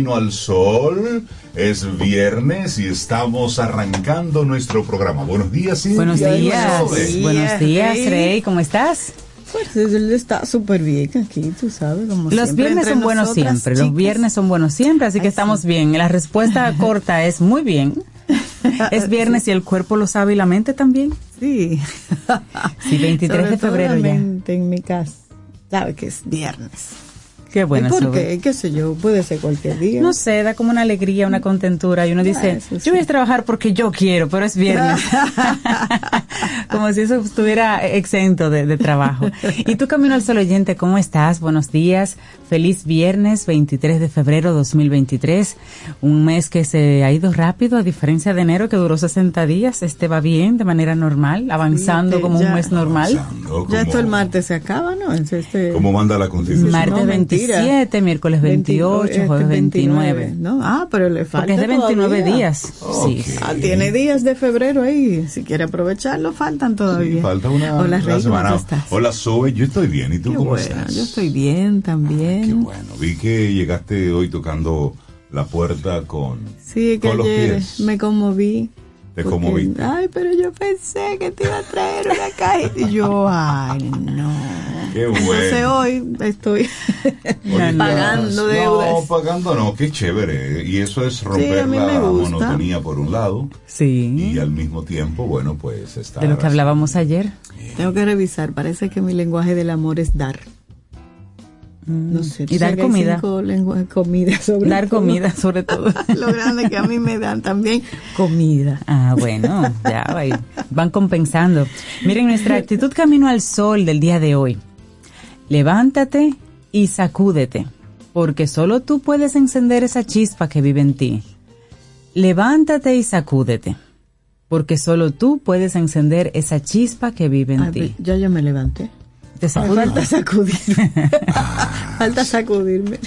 Camino al Sol. Es viernes y estamos arrancando nuestro programa. Buenos días, Cintia. Buenos días, buenos días, Rey, ¿cómo estás? Pues él está súper bien aquí, tú sabes. Como Los siempre, viernes entre son buenos nosotras, siempre, los chicas. viernes son buenos siempre, así que Ay, estamos sí. bien. La respuesta corta es muy bien. Es viernes y el cuerpo lo sabe y la mente también. Sí. Sí, 23 Sobre de todo febrero la ya. mente en mi casa. Sabe que es viernes. Qué bueno. ¿Y por Sobe. qué? ¿Qué sé yo? Puede ser cualquier día. No sé, da como una alegría, una contentura y uno dice, eso sí. yo voy a trabajar porque yo quiero, pero es viernes. como si eso estuviera exento de, de trabajo. Y tú, Camino al Sol oyente, ¿cómo estás? Buenos días. Feliz viernes 23 de febrero 2023. Un mes que se ha ido rápido, a diferencia de enero que duró 60 días. Este va bien, de manera normal, avanzando Sí, como un ya. mes normal. Avanzando Ya esto el como- martes se acaba, ¿no? Es este- Como manda la constitución. Martes No, mentira. 27, miércoles 28, este, jueves 29. ¿no? Ah, pero le falta Porque es de 29 todavía. días. Sí. Ah, tiene días de febrero ahí. Si quiere aprovecharlo, faltan todavía. Sí, falta una, Hola, una Rey, semana. ¿cómo estás? Hola, Sobe. Yo estoy bien. ¿Y tú Qué cómo bueno, estás? yo estoy bien también. Qué bueno. Vi que llegaste hoy tocando la puerta con, Sí, que con los ayer pies. me conmoví. Te porque, conmoviste. Ay, pero yo pensé que te iba a traer una caja. Y yo, ay, no. Qué Entonces bueno. hoy estoy Oye, pagando deudas. No, pagando no, qué chévere. Y eso es romper la monotonía por un lado Sí. y al mismo tiempo, bueno, pues estar De lo que hablábamos ayer. Tengo que revisar. Parece que mi lenguaje del amor es dar. No sé. Y dar comida. cinco lenguajes- comida sobre Dar todo. comida, sobre todo. Lo grande que a mí me dan también comida. Ah, bueno, ya van compensando. Miren nuestra actitud camino al sol del día de hoy. Levántate y sacúdete, porque solo tú puedes encender esa chispa que vive en ti. Levántate y sacúdete, porque solo tú puedes encender esa chispa que vive en ti. ya yo me levanté. Te sacudes. falta sacudirme. falta sacudirme.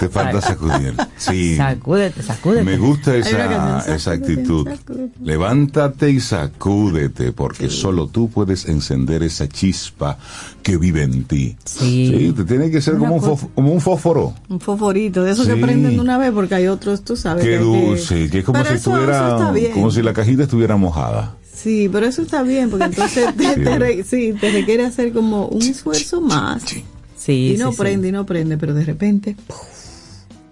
Te falta sacudir. Sí. Sacúdete, sacúdete. Me gusta esa, canción, esa actitud. sacúdete. Levántate y sacúdete, porque solo tú puedes encender esa chispa que vive en ti. Sí. te tiene que ser Una como un, como un fósforo. Un fosforito, de esos Sí. que prenden de una vez, porque hay otros, tú sabes. Qué dulce, que es como si eso- estuviera, eso como si la cajita estuviera mojada. Sí, pero eso está bien, porque entonces te, Sí. te re- sí, te requiere hacer como un esfuerzo más. Sí, y no sí, sí. prende, y no prende, pero de repente.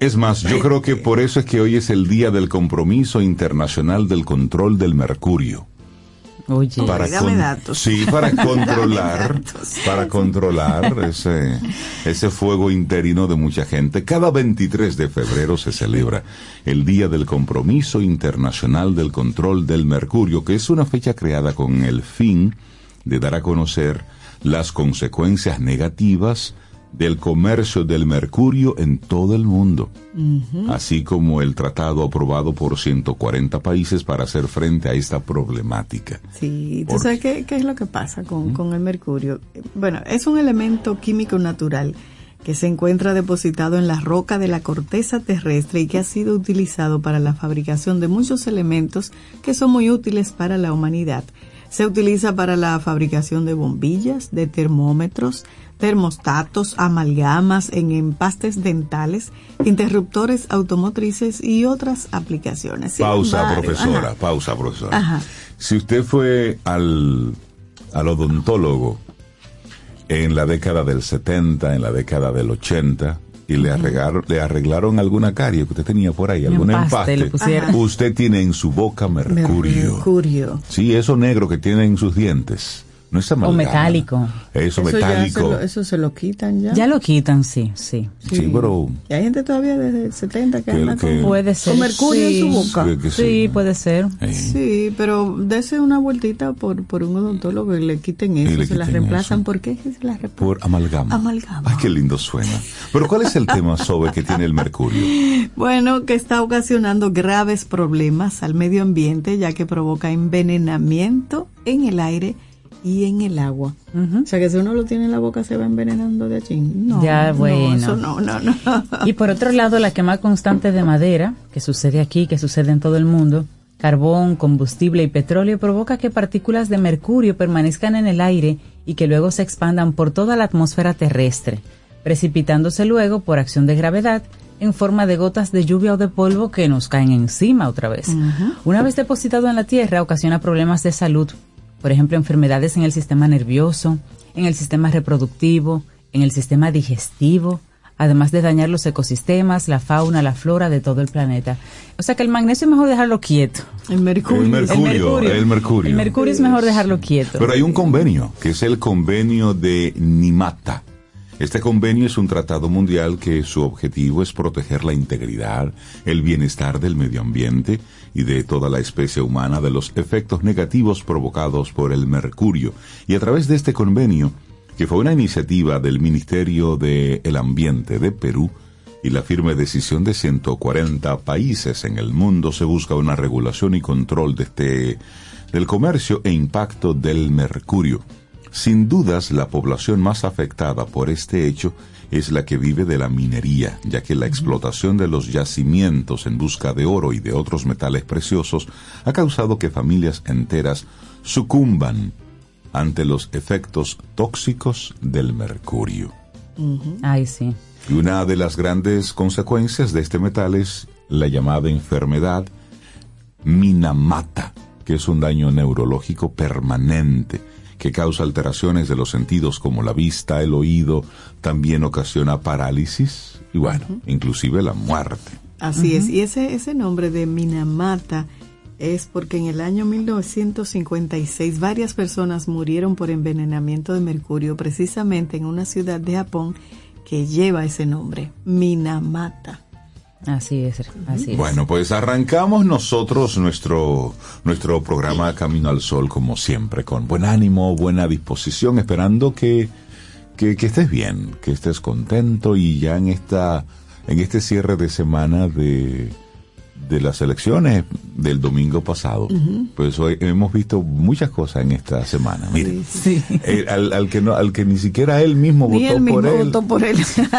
Es más, yo creo que por eso es que hoy es el día del compromiso internacional del control del mercurio. Oye, Para- dame datos. Sí, para controlar, para controlar ese, ese fuego interino de mucha gente. Cada 23 de febrero se celebra el Día del Compromiso Internacional del Control del Mercurio, que es una fecha creada con el fin de dar a conocer las consecuencias negativas del comercio del mercurio en todo el mundo, así como el tratado aprobado por 140 países para hacer frente a esta problemática. Sí, ¿tú sabes qué, qué es lo que pasa con, con el mercurio? Bueno, es un elemento químico natural que se encuentra depositado en la roca de la corteza terrestre y que ha sido utilizado para la fabricación de muchos elementos que son muy útiles para la humanidad. Se utiliza para la fabricación de bombillas, de termómetros, termostatos, amalgamas en empastes dentales, interruptores automotrices y otras aplicaciones. Pausa, embargo, profesora, ajá. pausa, profesora. Ajá. Si usted fue al, al odontólogo en la década del 70, en la década del 80, y le, arreglaron, le arreglaron alguna carie que usted tenía por ahí, algún empaste empaste, usted tiene en su boca mercurio. Mercurio. Sí, eso negro que tiene en sus dientes. No es amalgama. metálico. Eso, Eso ya se metálico. lo, eso se lo quitan ya. Ya lo quitan, sí, sí. Sí, pero... Y hay gente todavía desde el 70 que, Que- anda que- con, Puede ser. con mercurio sí. en su boca. que Sí, puede ser. eh, Sí, pero dese una vueltita por, por un odontólogo y le quiten eso, le se las reemplazan. eso. ¿Por qué se las reemplazan? por amalgama. Amalgama. Ay, qué lindo suena. Pero ¿cuál es el tema sobre que tiene el mercurio? Bueno, que está ocasionando graves problemas al medio ambiente ya que provoca envenenamiento en el aire y en el agua. O sea que si uno lo tiene en la boca se va envenenando de allí. No, Ya, no, bueno. eso no, no, no. Y por otro lado, la quema constante de madera, que sucede aquí, que sucede en todo el mundo, carbón, combustible y petróleo, provoca que partículas de mercurio permanezcan en el aire y que luego se expandan por toda la atmósfera terrestre, precipitándose luego por acción de gravedad en forma de gotas de lluvia o de polvo que nos caen encima otra vez. Una vez depositado en la Tierra, ocasiona problemas de salud, por ejemplo, enfermedades en el sistema nervioso, en el sistema reproductivo, en el sistema digestivo, además de dañar los ecosistemas, la fauna, la flora de todo el planeta. O sea que el magnesio es mejor dejarlo quieto. El mercurio. El mercurio, el mercurio. El mercurio es mejor dejarlo quieto. Pero hay un convenio, que es el convenio de Nimata. Este convenio es un tratado mundial que su objetivo es proteger la integridad, el bienestar del medio ambiente y de toda la especie humana de los efectos negativos provocados por el mercurio. Y a través de este convenio, que fue una iniciativa del Ministerio del Ambiente de Perú, y la firme decisión de 140 países en el mundo se busca una regulación y control de este del comercio e impacto del mercurio. Sin dudas, la población más afectada por este hecho es la que vive de la minería, ya que la explotación de los yacimientos en busca de oro y de otros metales preciosos ha causado que familias enteras sucumban ante los efectos tóxicos del mercurio. Ay, sí. Y una de las grandes consecuencias de este metal es la llamada enfermedad Minamata, que es un daño neurológico permanente que causa alteraciones de los sentidos como la vista, el oído, también ocasiona parálisis y bueno, inclusive la muerte. Así es. Y ese, ese nombre de Minamata es porque en el año 1956 varias personas murieron por envenenamiento de mercurio precisamente en una ciudad de Japón que lleva ese nombre, Minamata. Así es, así es. Bueno, pues arrancamos nosotros nuestro, nuestro programa Camino al Sol, como siempre, con buen ánimo, buena disposición, esperando que, que, que estés bien, que estés contento y ya en esta, en este cierre de semana de, de las elecciones del domingo pasado, pues hoy hemos visto muchas cosas en esta semana. Mire, Sí. eh, al, al que no, al que ni siquiera él mismo Ni votó él mismo por él. votó por él.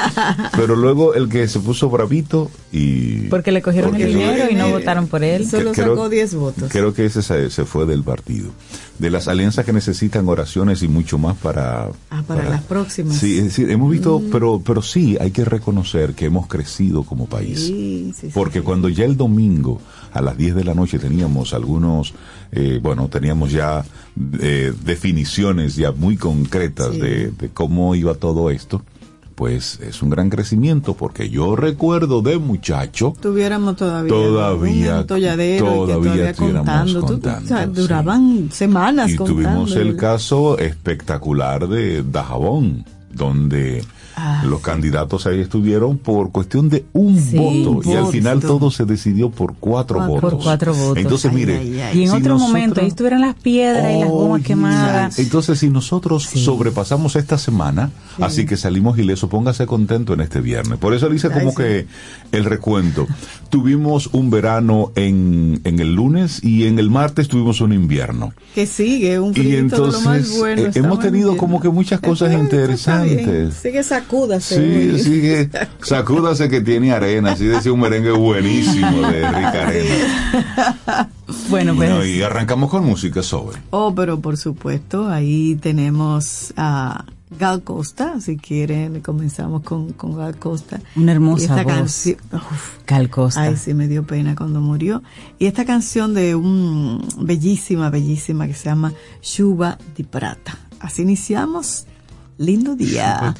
Pero luego el que se puso bravito y... Porque le cogieron Porque el dinero y no eh, votaron por él. Solo creo- sacó 10 votos. Creo que ese se, se fue del partido. De las alianzas que necesitan oraciones y mucho más para... Ah, para las próximas. Sí, es decir, hemos visto, pero, pero sí, hay que reconocer que hemos crecido como país. Sí, sí, sí. Porque cuando ya el domingo a las 10 de la noche teníamos algunos, eh, bueno, teníamos ya eh, definiciones ya muy concretas Sí. de, de cómo iba todo esto, pues es un gran crecimiento porque yo recuerdo de muchacho, tuviéramos todavía, Todavía- un y que todavía estuviéramos contando. Tú- contando, o sea, sí. duraban semanas y contando. tuvimos el caso espectacular de Dajabón, donde Ah, Los candidatos ahí estuvieron por cuestión de un Sí, voto y al final todo se decidió por cuatro votos. Por cuatro votos. Entonces, Ay, mire, ay, ay. Y en si otro nosotros- momento, ahí estuvieran las piedras y las gomas quemadas. Entonces, si nosotros sobrepasamos esta semana, así que salimos ilesos, póngase contento en este viernes. Por eso le hice como que el recuento. Tuvimos un verano en, en el lunes y en el martes tuvimos un invierno. Que sigue, un Y frío de lo entonces, más bueno. eh, hemos tenido como que muchas cosas interesantes. Sigue sacúdase. Sí, güey. sigue, sacúdase que tiene arena, así decía un merengue buenísimo de Rica Arena. Bueno, pues Bueno, y arrancamos con música sobre. Oh, pero por supuesto, ahí tenemos a Gal Costa, si quieren, comenzamos con, con Gal Costa. Una hermosa voz. canción- uf, Cal Costa. Ay, sí, me dio pena cuando murió. Y esta canción de un bellísima, bellísima que se llama Shuba di Prata. Así iniciamos. Lindo día.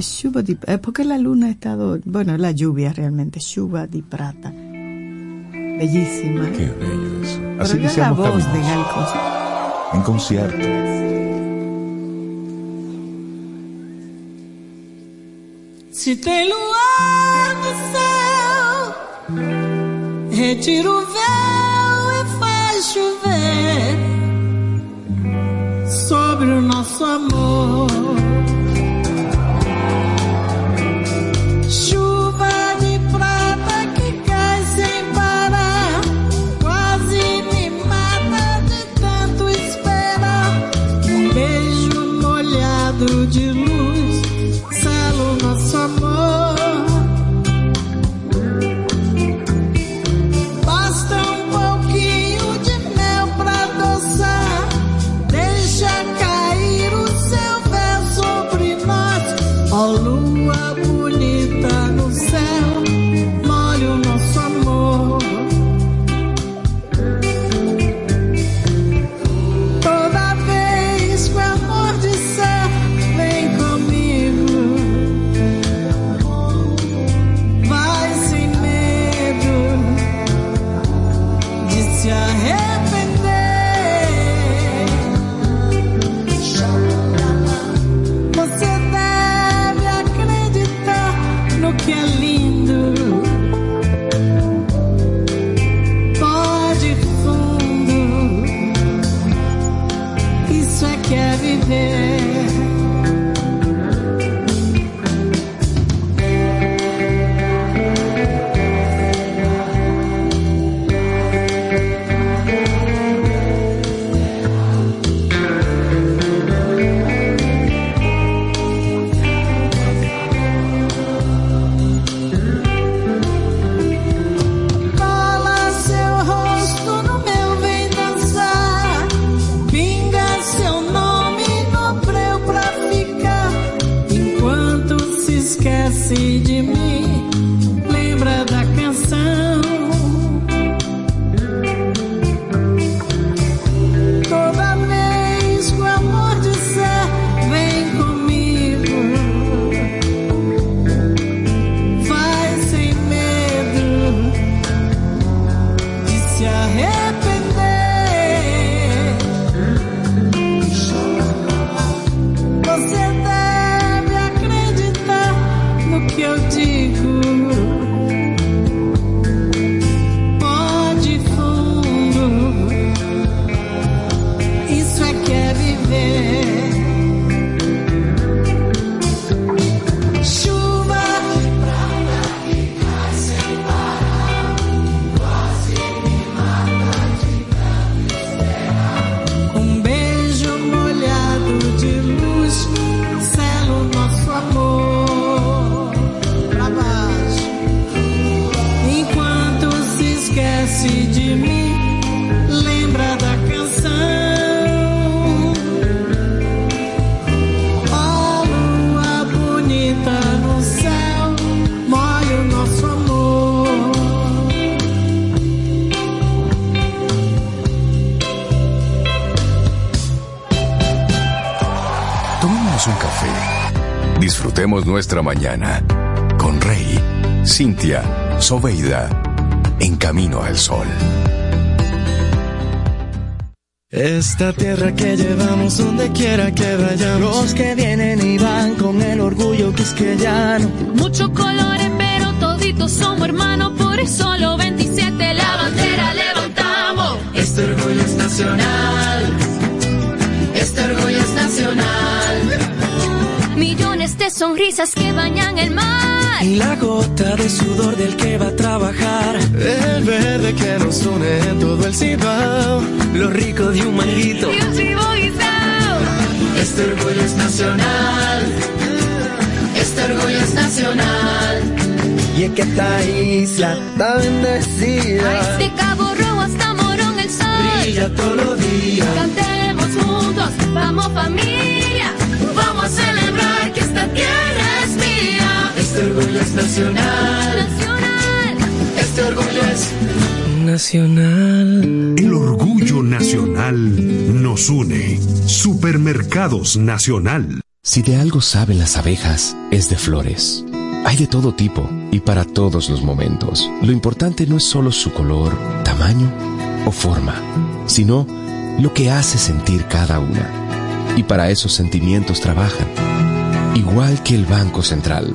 Shuba di Prata. Es porque la luna ha estado, bueno, la lluvia realmente, Shuba di Prata. Bellísima. Qué bello eso. Pero Así ya la voz de. Gal Costa. en concierto. Se tem luar no céu, retira o véu e faz chover sobre o nosso amor. Nuestra mañana con Rey, Cintia, Soveida, en camino al sol. Esta tierra que llevamos donde quiera que vayamos. Los que vienen y van con el orgullo quisqueyano. Muchos colores, pero toditos somos hermanos, por eso los 27 la bandera levantamos. Este orgullo es nacional. De sonrisas que bañan el mar. Y la gota de sudor del que va a trabajar. El verde que nos une en todo el cibao. Lo rico de un manguito. Y un chivo. Este orgullo es nacional. Este orgullo es nacional. Y es que esta isla está bendecida. De Cabo Rojo hasta Morón el sol. Brilla todos los días. Cantemos juntos, vamos familia. Nacional. Nacional. Este orgullo es nacional. El orgullo nacional nos une. Supermercados Nacional. Si de algo saben las abejas, es de flores. Hay de todo tipo y para todos los momentos. Lo importante no es solo su color, tamaño o forma, sino lo que hace sentir cada una. Y para esos sentimientos trabajan. Igual que el Banco Central,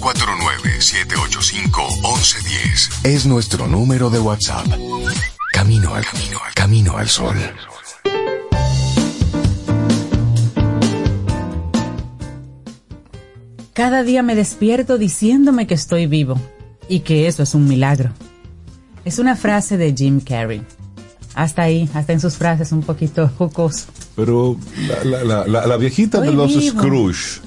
849-785-1110. Es nuestro número de WhatsApp. Camino al camino, al camino al sol. Cada día me despierto diciéndome que estoy vivo y que eso es un milagro. Es una frase de Jim Carrey. Hasta ahí, hasta en sus frases un poquito jocoso. Pero la, la- la- viejita de los vivo. Scrooge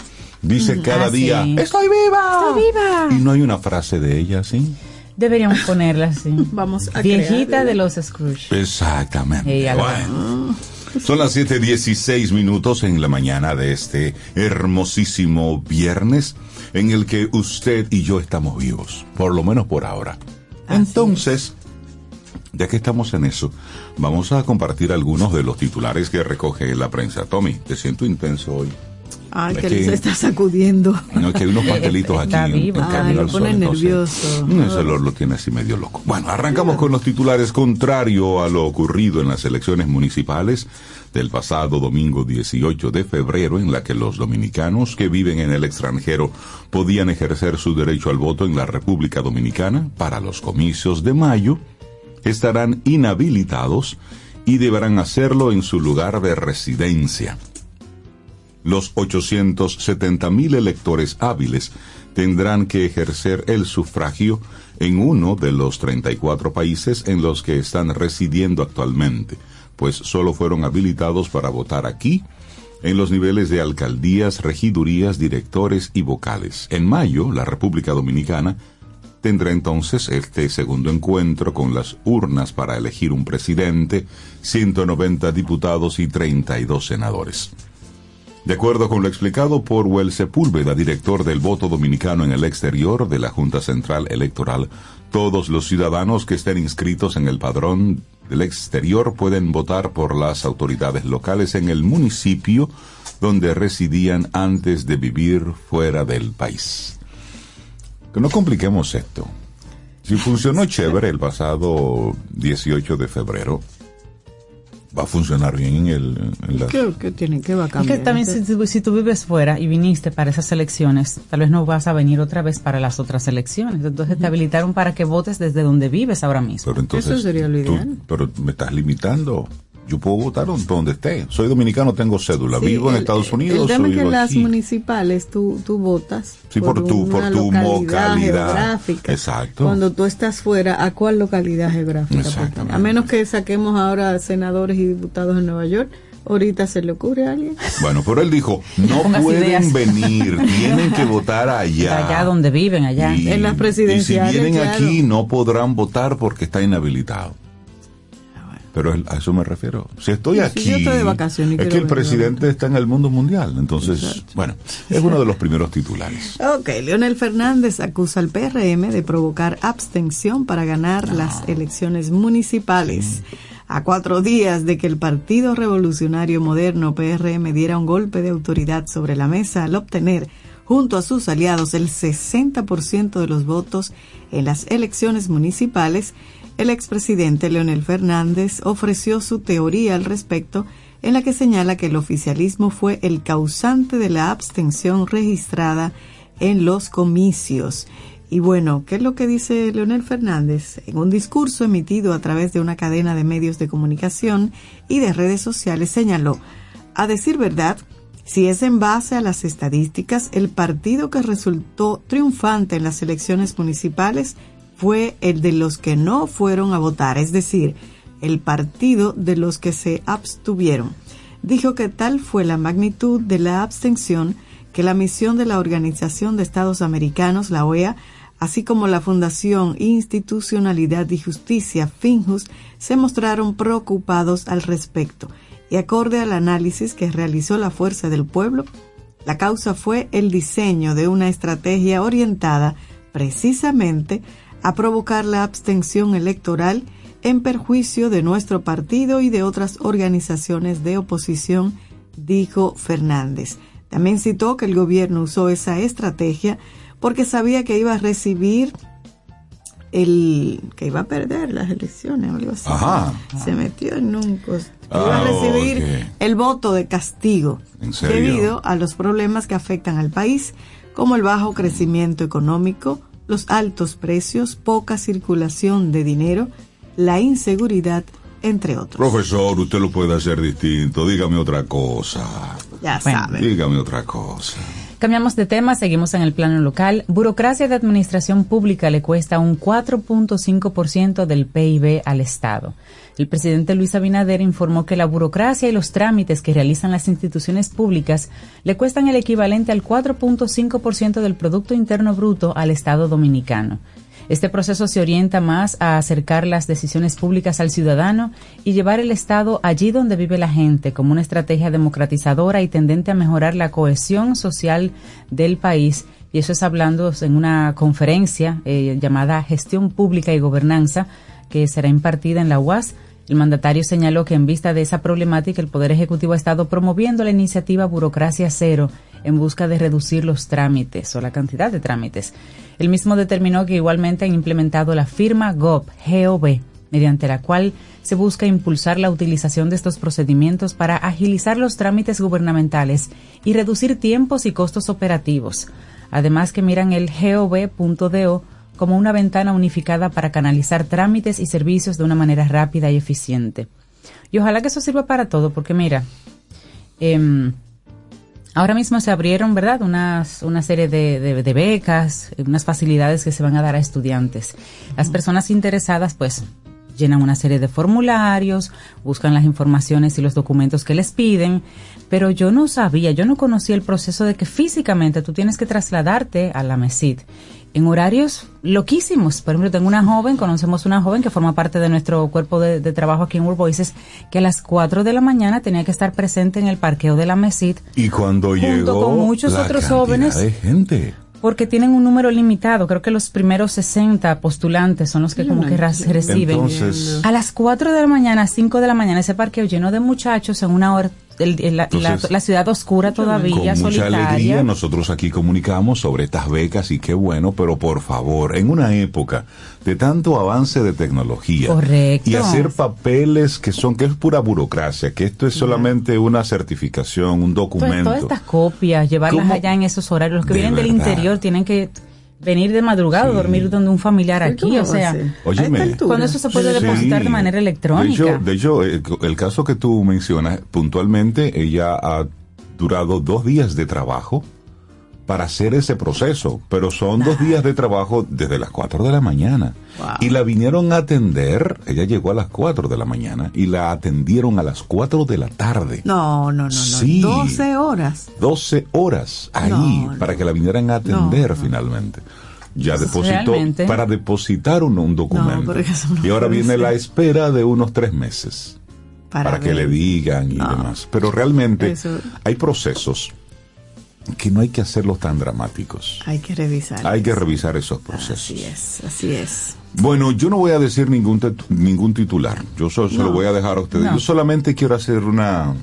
dice cada ah, día, sí. ¡Estoy viva! Estoy viva. Y no hay una frase de ella, ¿sí? Deberíamos ponerla así. Vamos a Viejita crearla. de los Scrooge. Exactamente. Ella Bueno. Son las 7:16 minutos en la mañana de este hermosísimo viernes en el que usted y yo estamos vivos, por lo menos por ahora. Entonces, ya que estamos en eso, vamos a compartir algunos de los titulares que recoge la prensa. Tommy, te siento intenso hoy. Ay, que que- se está sacudiendo. No, que hay unos pastelitos aquí. Está en- vivo. en Ay, Camino lo pone entonces, nervioso. mm, Ese olor lo tiene así medio loco. Bueno, arrancamos con los titulares contrario a lo ocurrido en las elecciones municipales del pasado domingo 18 de febrero, en la que los dominicanos que viven en el extranjero podían ejercer su derecho al voto en la República Dominicana para los comicios de mayo, estarán inhabilitados y deberán hacerlo en su lugar de residencia los 870 mil electores hábiles tendrán que ejercer el sufragio en uno de los 34 países en los que están residiendo actualmente, pues solo fueron habilitados para votar aquí, en los niveles de alcaldías, regidurías, directores y vocales. En mayo, la República Dominicana tendrá entonces este segundo encuentro con las urnas para elegir un presidente, 190 diputados y 32 senadores. De acuerdo con lo explicado por Wel Sepúlveda, director del voto dominicano en el exterior de la Junta Central Electoral, todos los ciudadanos que estén inscritos en el padrón del exterior pueden votar por las autoridades locales en el municipio donde residían antes de vivir fuera del país. Que no compliquemos esto. Si funcionó chévere el pasado 18 de febrero, va a funcionar bien en, el, en la- tiene que va a Es cambiar. que también si, tú- si tú vives fuera y viniste para esas elecciones, tal vez no vas a venir otra vez para las otras elecciones. Entonces te habilitaron para que votes desde donde vives ahora mismo. Pero entonces, Eso sería lo tú- ideal. pero me estás limitando. Yo puedo votar donde donde esté. Soy dominicano, tengo cédula. Sí, vivo en el- Estados Unidos. El tema es que en las aquí. municipales tú, tú votas. Sí, por tu- por tu localidad. geográfica. Exacto. Cuando tú estás fuera, ¿a cuál localidad geográfica? A menos que saquemos ahora senadores y diputados en Nueva York, ahorita se le ocurre a alguien. Bueno, pero él dijo, no pueden ideas. venir, tienen que votar allá. Allá donde viven, allá. Y- En las presidenciales, Y si vienen claro. aquí, no podrán votar porque está inhabilitado. Pero a eso me refiero. Si estoy aquí, yo estoy de vacaciones es que el presidente está en el mundo mundial. Entonces, bueno, es uno de los primeros titulares. Ok, Leonel Fernández acusa al PRM de provocar abstención para ganar las elecciones municipales. A cuatro días de que el Partido Revolucionario Moderno PRM diera un golpe de autoridad sobre la mesa al obtener junto a sus aliados el 60% de los votos en las elecciones municipales, el expresidente Leonel Fernández ofreció su teoría al respecto en la que señala que el oficialismo fue el causante de la abstención registrada en los comicios. Y bueno, ¿qué es lo que dice Leonel Fernández? En un discurso emitido a través de una cadena de medios de comunicación y de redes sociales señaló, a decir verdad, si es en base a las estadísticas, el partido que resultó triunfante en las elecciones municipales fue el de los que no fueron a votar, es decir, el partido de los que se abstuvieron. Dijo que tal fue la magnitud de la abstención que la misión de la Organización de Estados Americanos, la OEA, así como la Fundación Institucionalidad y Justicia, FINJUS, se mostraron preocupados al respecto. Y acorde al análisis que realizó la Fuerza del Pueblo, la causa fue el diseño de una estrategia orientada precisamente a provocar la abstención electoral en perjuicio de nuestro partido y de otras organizaciones de oposición, dijo Fernández. También citó que el gobierno usó esa estrategia porque sabía que iba a recibir el que iba a perder las elecciones algo así. Ajá. Se metió en un cos- Ah, iba a recibir el voto de castigo debido a los problemas que afectan al país, como el bajo crecimiento económico, los altos precios, poca circulación de dinero, la inseguridad, entre otros. Profesor, usted lo puede hacer distinto. Dígame otra cosa. Ya Bueno. saben. Dígame otra cosa. Cambiamos de tema, seguimos en el plano local. Burocracia de administración pública le cuesta un 4.5% del PIB al Estado. El presidente Luis Abinader informó que la burocracia y los trámites que realizan las instituciones públicas le cuestan el equivalente al 4.5% del Producto Interno Bruto al Estado dominicano. Este proceso se orienta más a acercar las decisiones públicas al ciudadano y llevar el Estado allí donde vive la gente, como una estrategia democratizadora y tendente a mejorar la cohesión social del país. Y eso es hablando en una conferencia eh, llamada Gestión Pública y Gobernanza, que será impartida en la UAS. El mandatario señaló que en vista de esa problemática, el Poder Ejecutivo ha estado promoviendo la iniciativa Burocracia Cero en busca de reducir los trámites o la cantidad de trámites. El mismo determinó que igualmente han implementado la firma GOB, GOB, mediante la cual se busca impulsar la utilización de estos procedimientos para agilizar los trámites gubernamentales y reducir tiempos y costos operativos. Además que miran el gov.do como una ventana unificada para canalizar trámites y servicios de una manera rápida y eficiente. Y ojalá que eso sirva para todo, porque mira, em, ahora mismo se abrieron, ¿verdad?, unas, una serie de, de- de becas, unas facilidades que se van a dar a estudiantes. Las personas interesadas, pues, llenan una serie de formularios, buscan las informaciones y los documentos que les piden, pero yo no sabía, yo no conocía el proceso de que físicamente tú tienes que trasladarte a la MESID en horarios loquísimos. Por ejemplo, tengo una joven, conocemos una joven que forma parte de nuestro cuerpo de, de trabajo aquí en World Voices, que a las 4 de la mañana tenía que estar presente en el parqueo de la MESID Y cuando Junto llegó con muchos la otros jóvenes. de gente. porque tienen un número limitado. Creo que los primeros 60 postulantes son los que como que reciben. Entonces, A las 4 de la mañana, 5 de la mañana, ese parqueo lleno de muchachos en una hora, el- el- la, Entonces, la ciudad oscura todavía, con mucha solitaria. alegría nosotros aquí comunicamos sobre estas becas y qué bueno, pero por favor, en una época de tanto avance de tecnología Correcto. y hacer papeles que son que es pura burocracia, que esto es solamente una certificación, un documento. todas estas copias, llevarlas ¿Cómo? allá en esos horarios. Los que vienen del verdad. interior tienen que venir de madrugada o dormir donde un familiar ¿Pero aquí. O sea? Óyeme. Cuando eso se puede Sí. depositar de manera electrónica. De hecho, de hecho, el, el caso que tú mencionas puntualmente, ella ha durado dos días de trabajo para hacer ese proceso, pero son dos días de trabajo desde las 4 de la mañana. Y la vinieron a atender, ella llegó a las 4 de la mañana y la atendieron a las 4 de la tarde. No, no, no, no. Sí. 12 horas. 12 horas ahí No, no. para que la vinieran a atender No, no. finalmente. ya depositó Realmente. para depositar un, un documento. no y ahora viene la espera de unos tres meses para, que le digan y No. demás. Pero realmente Eso- hay procesos que no hay que hacerlos tan dramáticos. Hay que revisar. Hay que revisar esos procesos. Así es, así es. Bueno, yo no voy a decir ningún ningún titular. Yo so- se lo voy a dejar a ustedes. No. Yo solamente quiero hacer una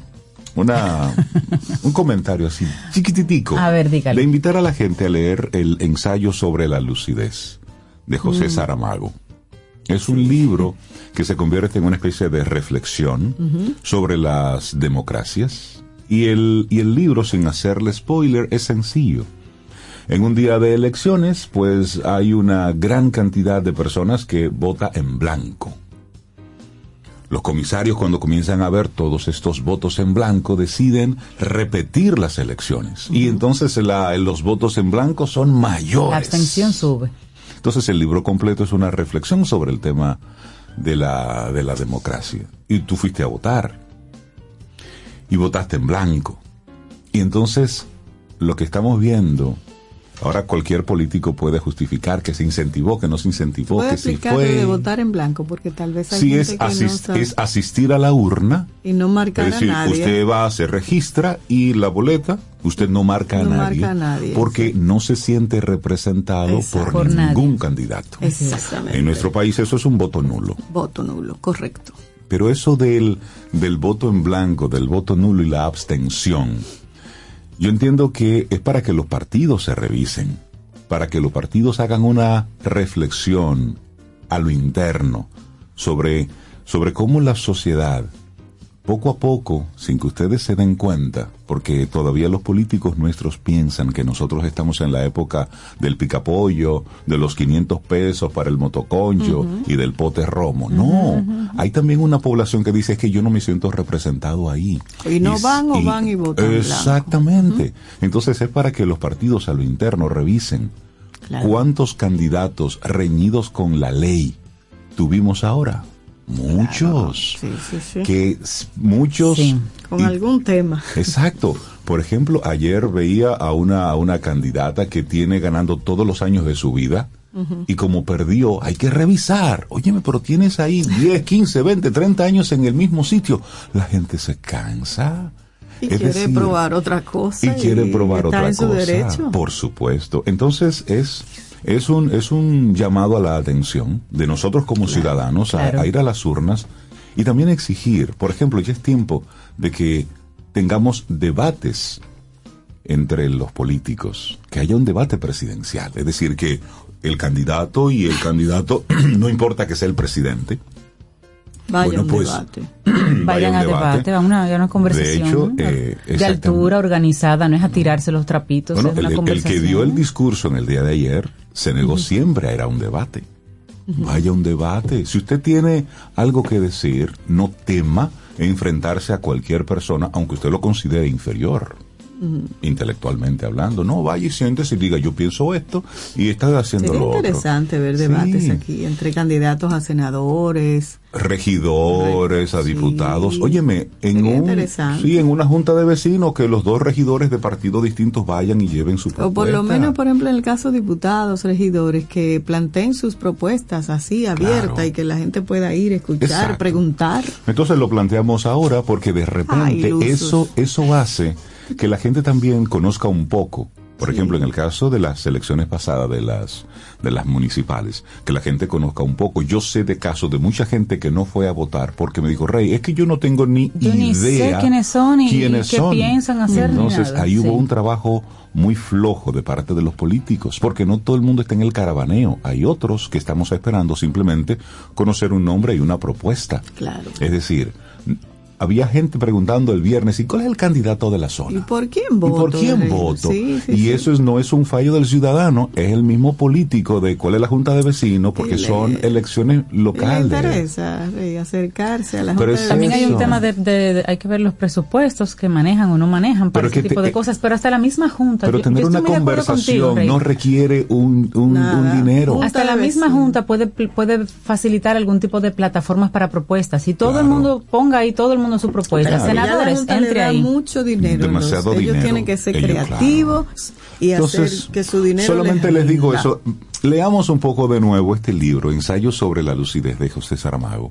una un comentario así chiquititico. A ver, dígale. De invitar a la gente a leer el ensayo sobre la lucidez de José Mm. Saramago. Es un libro que se convierte en una especie de reflexión sobre las democracias. Y el, y el libro, sin hacerle spoiler, es sencillo. En un día de elecciones, pues hay una gran cantidad de personas que vota en blanco. Los comisarios, cuando comienzan a ver todos estos votos en blanco, deciden repetir las elecciones. Y entonces la- los votos en blanco son mayores. La abstención sube. Entonces el libro completo es una reflexión sobre el tema de la, de la democracia. Y tú fuiste a votar. Y votaste en blanco. Y entonces lo que estamos viendo, ahora cualquier político puede justificar que se incentivó, que no se incentivó, que si fue... de votar en blanco, porque tal vez hay Si gente es, que no asis- sabe es asistir a la urna, y no marcar es decir, a nadie. usted va, se registra y la boleta, usted no marca a, No nadie, marca a nadie, porque no se siente representado Exacto. por, Por nadie. ningún candidato. Exactamente. En nuestro país eso es un voto nulo. Voto nulo, correcto. Pero eso del, del voto en blanco, del voto nulo y la abstención, yo entiendo que es para que los partidos se revisen, para que los partidos hagan una reflexión a lo interno sobre, sobre cómo la sociedad, poco a poco, sin que ustedes se den cuenta, porque todavía los políticos nuestros piensan que nosotros estamos en la época del picapollo, de los 500 pesos para el motoconcho y del pote romo. No, hay también una población que dice es que yo no me siento representado ahí. Y no van o van y votan. Exactamente. Entonces es para que los partidos a lo interno revisen Claro. cuántos candidatos reñidos con la ley tuvimos ahora. Muchos. Sí, sí, sí. Que muchos. Con y- algún tema. Exacto. Por ejemplo, ayer veía a una, a una candidata que tiene ganando todos los años de su vida. Y como perdió, hay que revisar. Óyeme, pero tienes ahí 10, 15, 20, 30 años en el mismo sitio. La gente se cansa. Y Es quiere decir, probar otra cosa. y quiere probar otra cosa. derecho. Por supuesto. Entonces es es un es un llamado a la atención de nosotros como ciudadanos a- claro. a, ir a las urnas y también exigir, por ejemplo, ya es tiempo de que tengamos debates entre los políticos, que haya un debate presidencial, es decir, que el candidato y el candidato no importa que sea el presidente, Vaya Bueno, un pues, debate. Vayan al debate, a una, a una conversación. eh, de altura, organizada, no es a tirarse los trapitos, Bueno, es el, una que dio el discurso en el día de ayer se negó siempre a ir a un debate. Vaya un debate. Si usted tiene algo que decir, no tema enfrentarse a cualquier persona, aunque usted lo considere inferior, intelectualmente hablando. No, vaya y siéntese y diga, yo pienso esto y está haciendo Sería lo otro. interesante ver Sí. debates aquí entre candidatos a senadores. regidores, a Sí. diputados. Óyeme, en Sería un, interesante. sí, en una junta de vecinos que los dos regidores de partidos distintos vayan y lleven su propuesta. O por lo menos, por ejemplo, en el caso de diputados, regidores, que planteen sus propuestas así, abierta, Claro. y que la gente pueda ir, escuchar, Exacto. preguntar. Entonces lo planteamos ahora porque de repente Ay, eso eso hace que la gente también conozca un poco. Por ejemplo, en el caso de las elecciones pasadas de las de las municipales, que la gente conozca un poco. Yo sé de casos de mucha gente que no fue a votar porque me dijo, "Rey, es que yo no tengo ni Yo ni idea sé quiénes son y quiénes qué son". piensan hacer ni Entonces, nada, ahí hubo sí. un trabajo muy flojo de parte de los políticos, porque no todo el mundo está en el caravaneo. Hay otros que estamos esperando simplemente conocer un nombre y una propuesta. Claro. Es decir, había gente preguntando el viernes, ¿y cuál es el candidato de la zona? ¿Y por quién ¿Y voto? por quién Rey? voto? Sí, sí, y sí. eso es, no es un fallo del ciudadano, es el mismo político de cuál es la junta de vecinos, porque Y le- son elecciones Y le locales. interesa Rey, acercarse a la Pero Junta es de También hay un tema de, de- de- hay que ver los presupuestos que manejan o no manejan para Pero ese que tipo te- de cosas, pero hasta la misma junta. Pero yo- tener yo una conversación contigo, no requiere un, un- Nada. un dinero. Junta Hasta la misma junta puede puede facilitar algún tipo de plataformas para propuestas. Si todo el mundo ponga ahí todo el mundo su propuesta, Claro. Senadores, entre da ahí. mucho dinero. Demasiado entonces, dinero. Ellos tienen que ser Ellos, creativos y Entonces, hacer que su dinero solamente les les digo eso. Leamos un poco de nuevo este libro, Ensayo sobre la lucidez de José Saramago,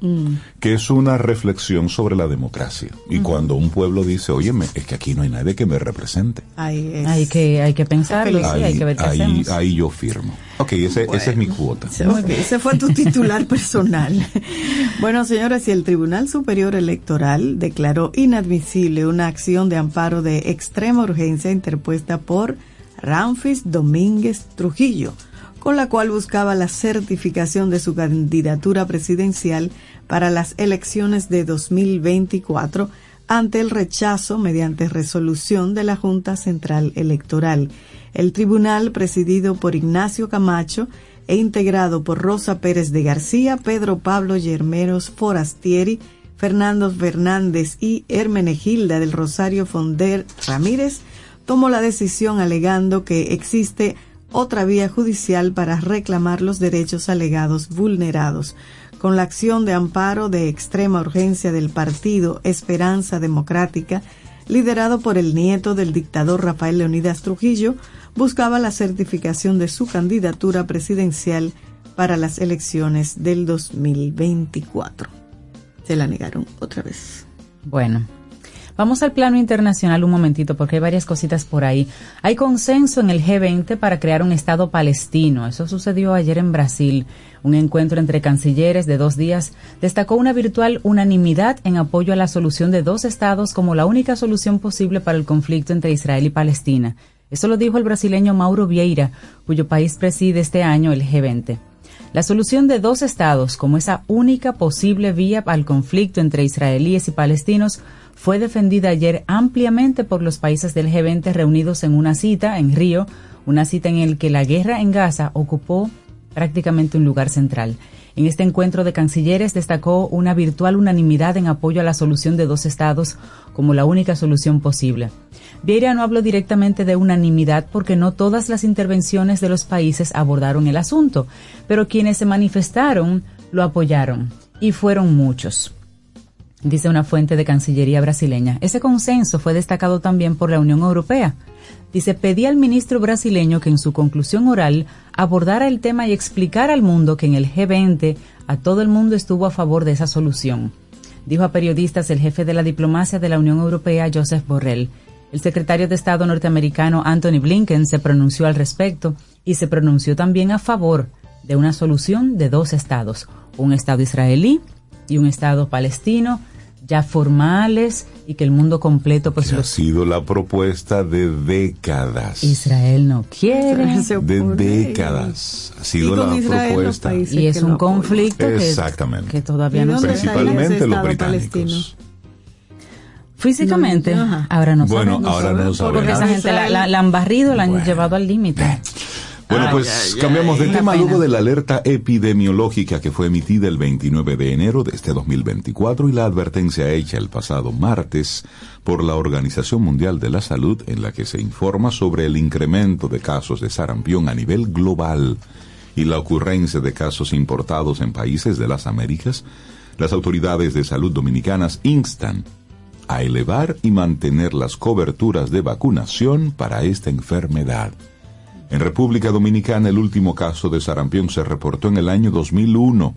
que es una reflexión sobre la democracia. Y cuando un pueblo dice, óyeme, es que aquí no hay nadie que me represente. Ahí es. Hay que, hay que pensarlo, sí, ahí, hay que ver qué ahí- hacemos. ahí yo firmo. Ok, ese, esa es mi cuota. Ok, ese fue tu titular personal. Bueno, señores, y el Tribunal Superior Electoral declaró inadmisible una acción de amparo de extrema urgencia interpuesta por Ramfis Domínguez Trujillo, con la cual buscaba la certificación de su candidatura presidencial para las elecciones de 2024 ante el rechazo mediante resolución de la Junta Central Electoral. El tribunal, presidido por Ignacio Camacho e integrado por Rosa Pérez de García, Pedro Pablo Yermeros Forastieri, Fernando Fernández y Hermenegilda del Rosario Fonder Ramírez, tomó la decisión alegando que existe otra vía judicial para reclamar los derechos alegados vulnerados. Con la acción de amparo de extrema urgencia del partido Esperanza Democrática, liderado por el nieto del dictador Rafael Leonidas Trujillo, buscaba la certificación de su candidatura presidencial para las elecciones del 2024. Se la negaron otra vez. Bueno, vamos al plano internacional un momentito porque hay varias cositas por ahí. Hay consenso en el G20 para crear un Estado palestino. Eso sucedió ayer en Brasil. Un encuentro entre cancilleres de dos días destacó una virtual unanimidad en apoyo a la solución de dos estados como la única solución posible para el conflicto entre Israel y Palestina. Eso lo dijo el brasileño Mauro Vieira, cuyo país preside este año el G20. La solución de dos estados como esa única posible vía al conflicto entre israelíes y palestinos fue defendida ayer ampliamente por los países del G20 reunidos en una cita en Río, una cita en la que la guerra en Gaza ocupó prácticamente un lugar central. En este encuentro de cancilleres destacó una virtual unanimidad en apoyo a la solución de dos estados como la única solución posible. Vieira no habló directamente de unanimidad porque no todas las intervenciones de los países abordaron el asunto, pero quienes se manifestaron lo apoyaron, y fueron muchos. Dice una fuente de Cancillería brasileña. Ese consenso fue destacado también por la Unión Europea. Dice, pedí al ministro brasileño que en su conclusión oral abordara el tema y explicara al mundo que en el G20 a todo el mundo estuvo a favor de esa solución. Dijo a periodistas el jefe de la diplomacia de la Unión Europea, Joseph Borrell. El secretario de Estado norteamericano Anthony Blinken se pronunció al respecto y se pronunció también a favor de una solución de dos estados, un estado israelí y un estado palestino, ya formales y que el mundo completo pues Que ha sido la propuesta de décadas. Israel no quiere De décadas. Ha sido la Israel, propuesta. y es un conflicto que, Exactamente. que todavía ¿Y no se Principalmente los británicos. palestino? físicamente No, ahora no Bueno, sabemos. ahora no sabemos. porque esa gente la, la- la han barrido la han llevado al límite Bueno, Ay, pues ay, cambiamos de tema. Luego de la alerta epidemiológica que fue emitida el 29 de enero de este 2024 y la advertencia hecha el pasado martes por la Organización Mundial de la Salud en la que se informa sobre el incremento de casos de sarampión a nivel global y la ocurrencia de casos importados en países de las Américas, las autoridades de salud dominicanas instan a elevar y mantener las coberturas de vacunación para esta enfermedad. En República Dominicana el último caso de sarampión se reportó en el año 2001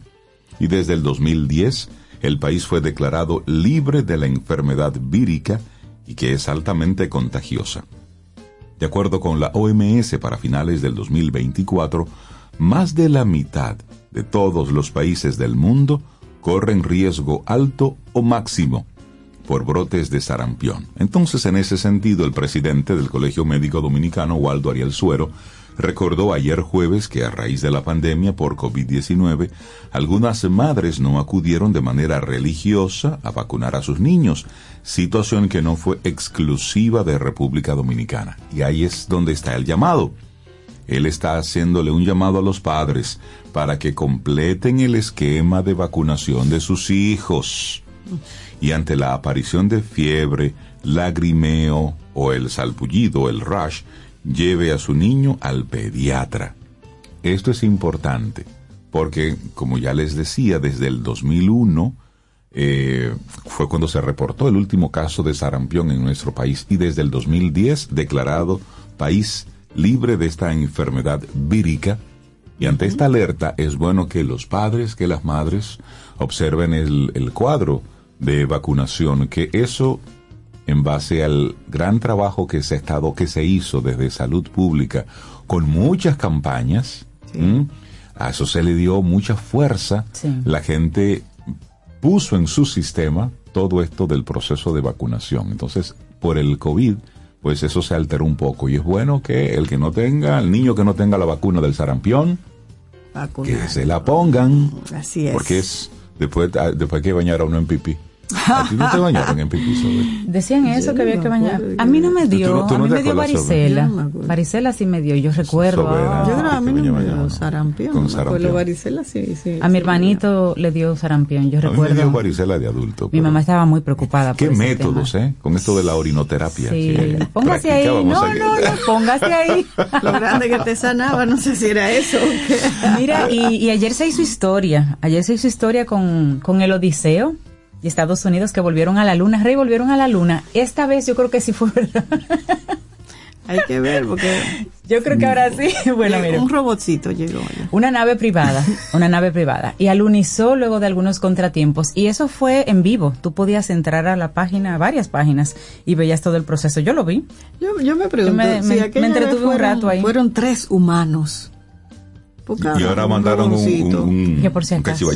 y desde el 2010 el país fue declarado libre de la enfermedad vírica y que es altamente contagiosa. De acuerdo con la OMS, para finales del 2024, más de la mitad de todos los países del mundo corren riesgo alto o máximo por brotes de sarampión. Entonces, en ese sentido, el presidente del Colegio Médico Dominicano, Waldo Ariel Suero, recordó ayer jueves que a raíz de la pandemia por COVID-19, algunas madres no acudieron de manera religiosa a vacunar a sus niños, situación que no fue exclusiva de República Dominicana. Y ahí es donde está el llamado. Él está haciéndole un llamado a los padres para que completen el esquema de vacunación de sus hijos. Y ante la aparición de fiebre, lagrimeo o el salpullido, el rash, lleve a su niño al pediatra. Esto es importante porque, como ya les decía, desde el 2001 eh, fue cuando se reportó el último caso de sarampión en nuestro país y desde el 2010 declarado país libre de esta enfermedad vírica Y ante esta alerta es bueno que los padres, que las madres observen el, el cuadro de vacunación, que eso en base al gran trabajo que se ha estado, que se hizo desde salud pública, con muchas campañas, a eso se le dio mucha fuerza. Sí. La gente puso en su sistema todo esto del proceso de vacunación. Entonces, por el COVID, pues eso se alteró un poco. Y es bueno que el que no tenga, el niño que no tenga la vacuna del sarampión, Vacunar. que se la pongan. Así es. Porque es después, ah, después que bañar a uno en pipí. A ti no te bañaron en? Decían eso Yo que había no que bañar. A mí no me Tú dio, a mí me dio varicela. Varicela sí me dio, yo recuerdo. Sobera. ah. Yo creo a mí no me dio sarampión. Con varicela, sí, sí. A mi hermanito le dio sarampión, yo A mí me dio recuerdo. varicela de adulto. Mi mamá estaba muy preocupada Qué métodos, tema. ¿eh? Con esto de la orinoterapia. Sí, póngase ahí. No, no, no, póngase ahí. Lo grande que te sanaba, no sé si era eso. Mira, y, y ayer se hizo historia. Ayer se hizo historia con, con el Odiseo y Estados Unidos que volvieron a la luna. Rey, volvieron a la luna. Esta vez yo creo que sí fue verdad. Hay que ver, porque Yo creo que ahora sí. Bueno, mire. un robotcito llegó. ya. Una nave privada, una nave privada. Y alunizó luego de algunos contratiempos. Y eso fue en vivo. Tú podías entrar a la página, a varias páginas, y veías todo el proceso. Yo lo vi. Yo, yo me pregunto, me- si me- entretuve un rato ahí. fueron tres humanos. Y ahora un mandaron un, un, Que por si un acaso.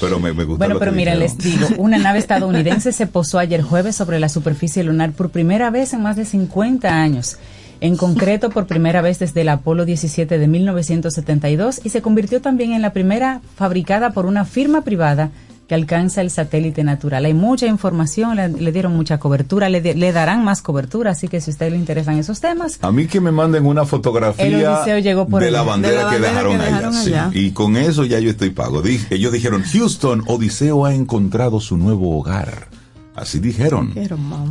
Pero me, me gusta Bueno, lo pero que mira dijeron. estilo. Una nave estadounidense se posó ayer jueves sobre la superficie lunar por primera vez en más de 50 años. En concreto, por primera vez desde el Apolo 17 de 1972 y se convirtió también en la primera fabricada por una firma privada que alcanza el satélite natural. Hay mucha información, le, le dieron mucha cobertura, le, darán más cobertura, así que si a usted le interesan esos temas, A mí que me manden una fotografía El Odiseo llegó por de, la bandera De la que dejaron, que dejaron allá, sí. Y con eso ya yo estoy pago. Dije- ellos dijeron, Houston, Odiseo ha encontrado su nuevo hogar. Así dijeron.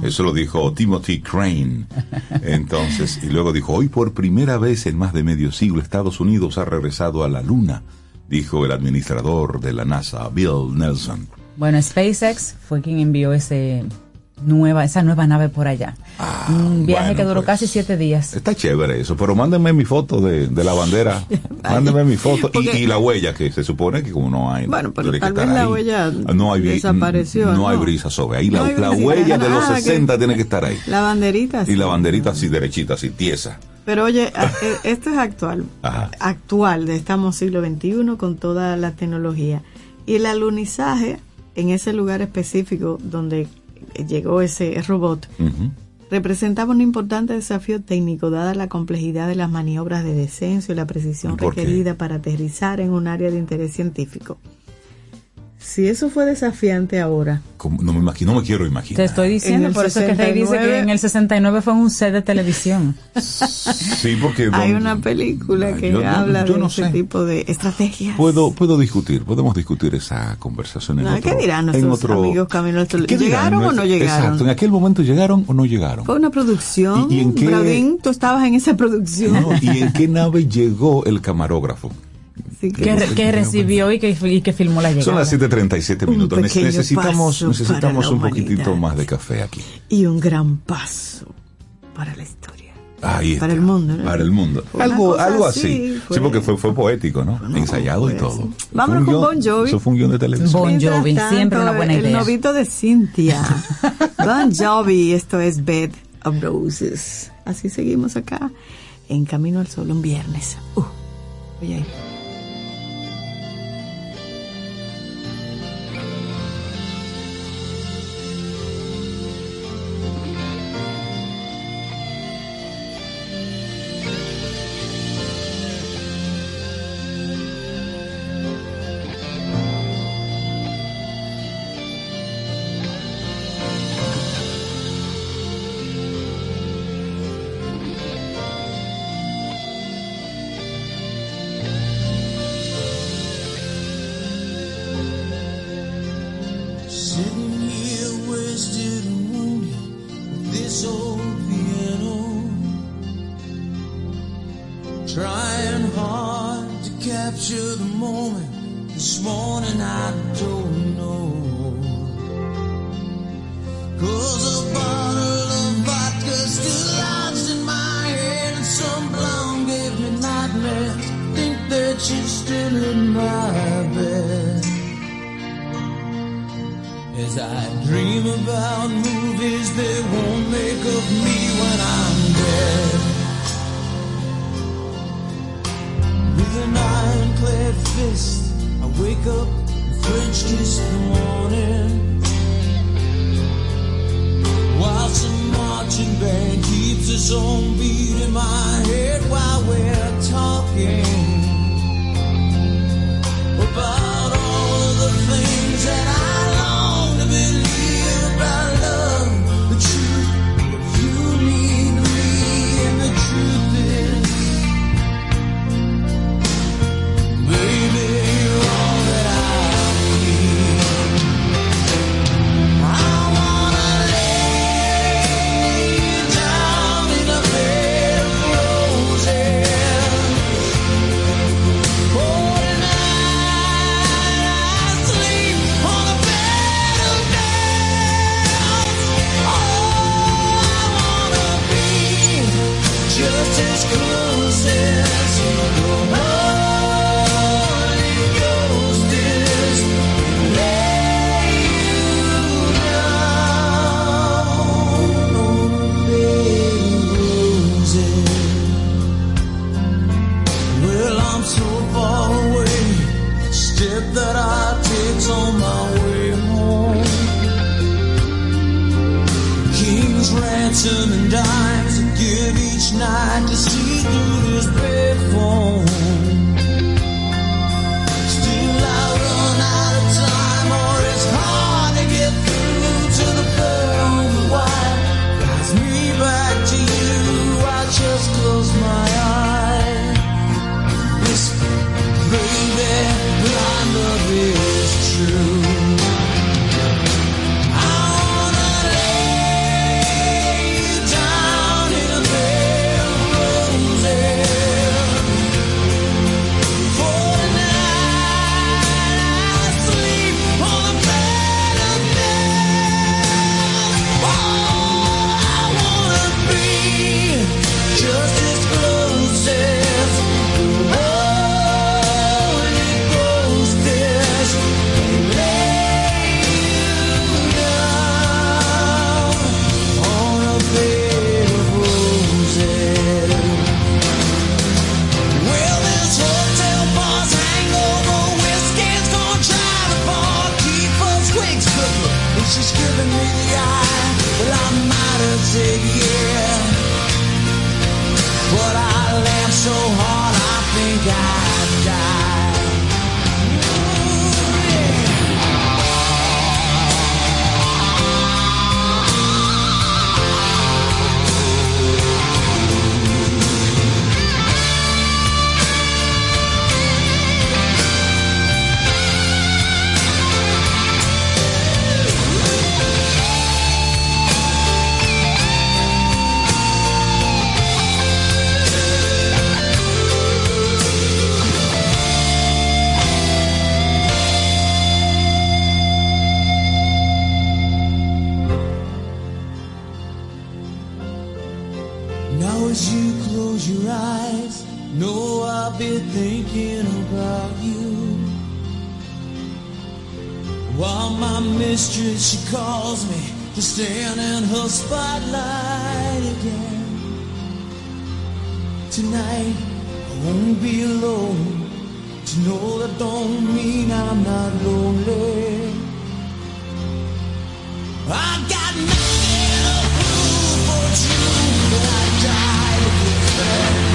Eso lo dijo Timothy Crane. Entonces, y luego dijo, hoy por primera vez en más de medio siglo Estados Unidos ha regresado a la Luna, dijo el administrador de la NASA, Bill Nelson. Bueno, SpaceX fue quien envió ese nueva, esa nueva nave por allá. Un viaje Ah, bueno, que duró pues. casi siete días. Está chévere eso, pero mándenme mi foto de, de la bandera. mándenme mi foto y, Porque- y la huella, que se supone que como no hay. Bueno, pero tal vez estar la ahí. huella no hay, desapareció, No, hay brisa sobre ahí. No La, huella de los Ah, que- 60 tiene que estar ahí. La banderita. Y sí. la banderita así derechita, así tiesa. Pero oye, eh, esto es actual. Ajá. Actual, estamos siglo XXI con toda la tecnología. Y el alunizaje en ese lugar específico donde llegó ese robot representaba un importante desafío técnico dada la complejidad de las maniobras de descenso y la precisión requerida para aterrizar en un área de interés científico. Si eso fue desafiante ahora, Como- No me imagino, no me quiero imaginar. Te estoy diciendo, En el por eso es que Rey dice 69 que en el 69 fue un set de televisión. Sí, porque hay don- una película que yo habla yo de no ese sé. tipo de estrategias. Puedo, puedo discutir, podemos discutir esa conversación en No, otro. ¿qué dirán en nuestros otro- amigos Camino? ¿Qué dirán ¿Llegaron o no llegaron? Exacto, en aquel momento llegaron o no llegaron. Fue una producción. ¿Y- y en qué- Bradín, tú estabas en esa producción. No, ¿Y en qué nave llegó el camarógrafo? Así que- Que, que recibió y que, y que filmó la llegada. Son las 7:37 Un minutos. Pequeño necesitamos paso necesitamos para la un poquitito más de café aquí. Y un gran paso para la historia. Ahí Para el mundo, ¿no? Para el mundo. Una Algo, algo así, fue- Sí, porque fue, fue poético, ¿no? Ensayado y todo. Vámonos un con guión- Bon Jovi. Eso fue un guion de televisión. Bon Jovi, siempre una buena El idea. novito de Cintia. Bon Jovi, esto es Bed of Roses. Así seguimos acá en Camino al Sol un viernes. Uh, oye ahí. Sitting Trying hard to capture the moment. This morning I don't know. Cause a bottle of vodka still lodged in my head and some blonde gave me nightmares. Think that she's still in my bed. As I dream about movies they won't make of me. I wake up and French kiss the morning. While some marching band keeps its own beat in my head while we're talking about all of the things that I While my mistress, she calls me to stand in her spotlight again. Tonight, I won't be alone. To know that don't mean I'm not lonely. I got nothing to prove for you, but I died with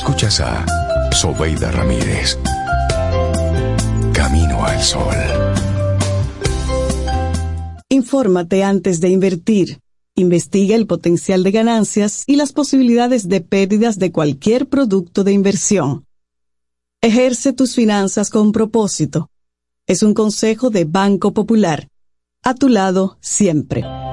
Escuchas a Sobeida Ramírez. Camino al Sol. Infórmate antes de invertir. Investiga el potencial de ganancias y las posibilidades de pérdidas de cualquier producto de inversión. Ejerce tus finanzas con propósito. Es un consejo de Banco Popular. A tu lado siempre.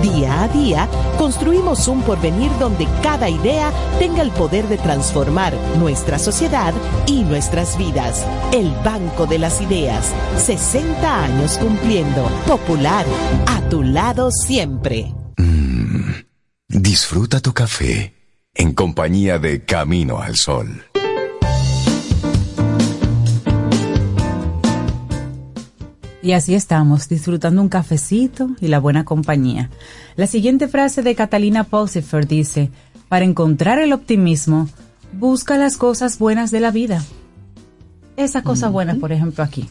Día a día, construimos un porvenir donde cada idea tenga el poder de transformar nuestra sociedad y nuestras vidas. El Banco de las Ideas, 60 años cumpliendo. Popular, a tu lado siempre. Disfruta tu café en compañía de Camino al Sol. Y así estamos, disfrutando un cafecito y la buena compañía. La siguiente frase de Catalina Pulsifer dice, para encontrar el optimismo, busca las cosas buenas de la vida. Esa cosa buena, por ejemplo, aquí.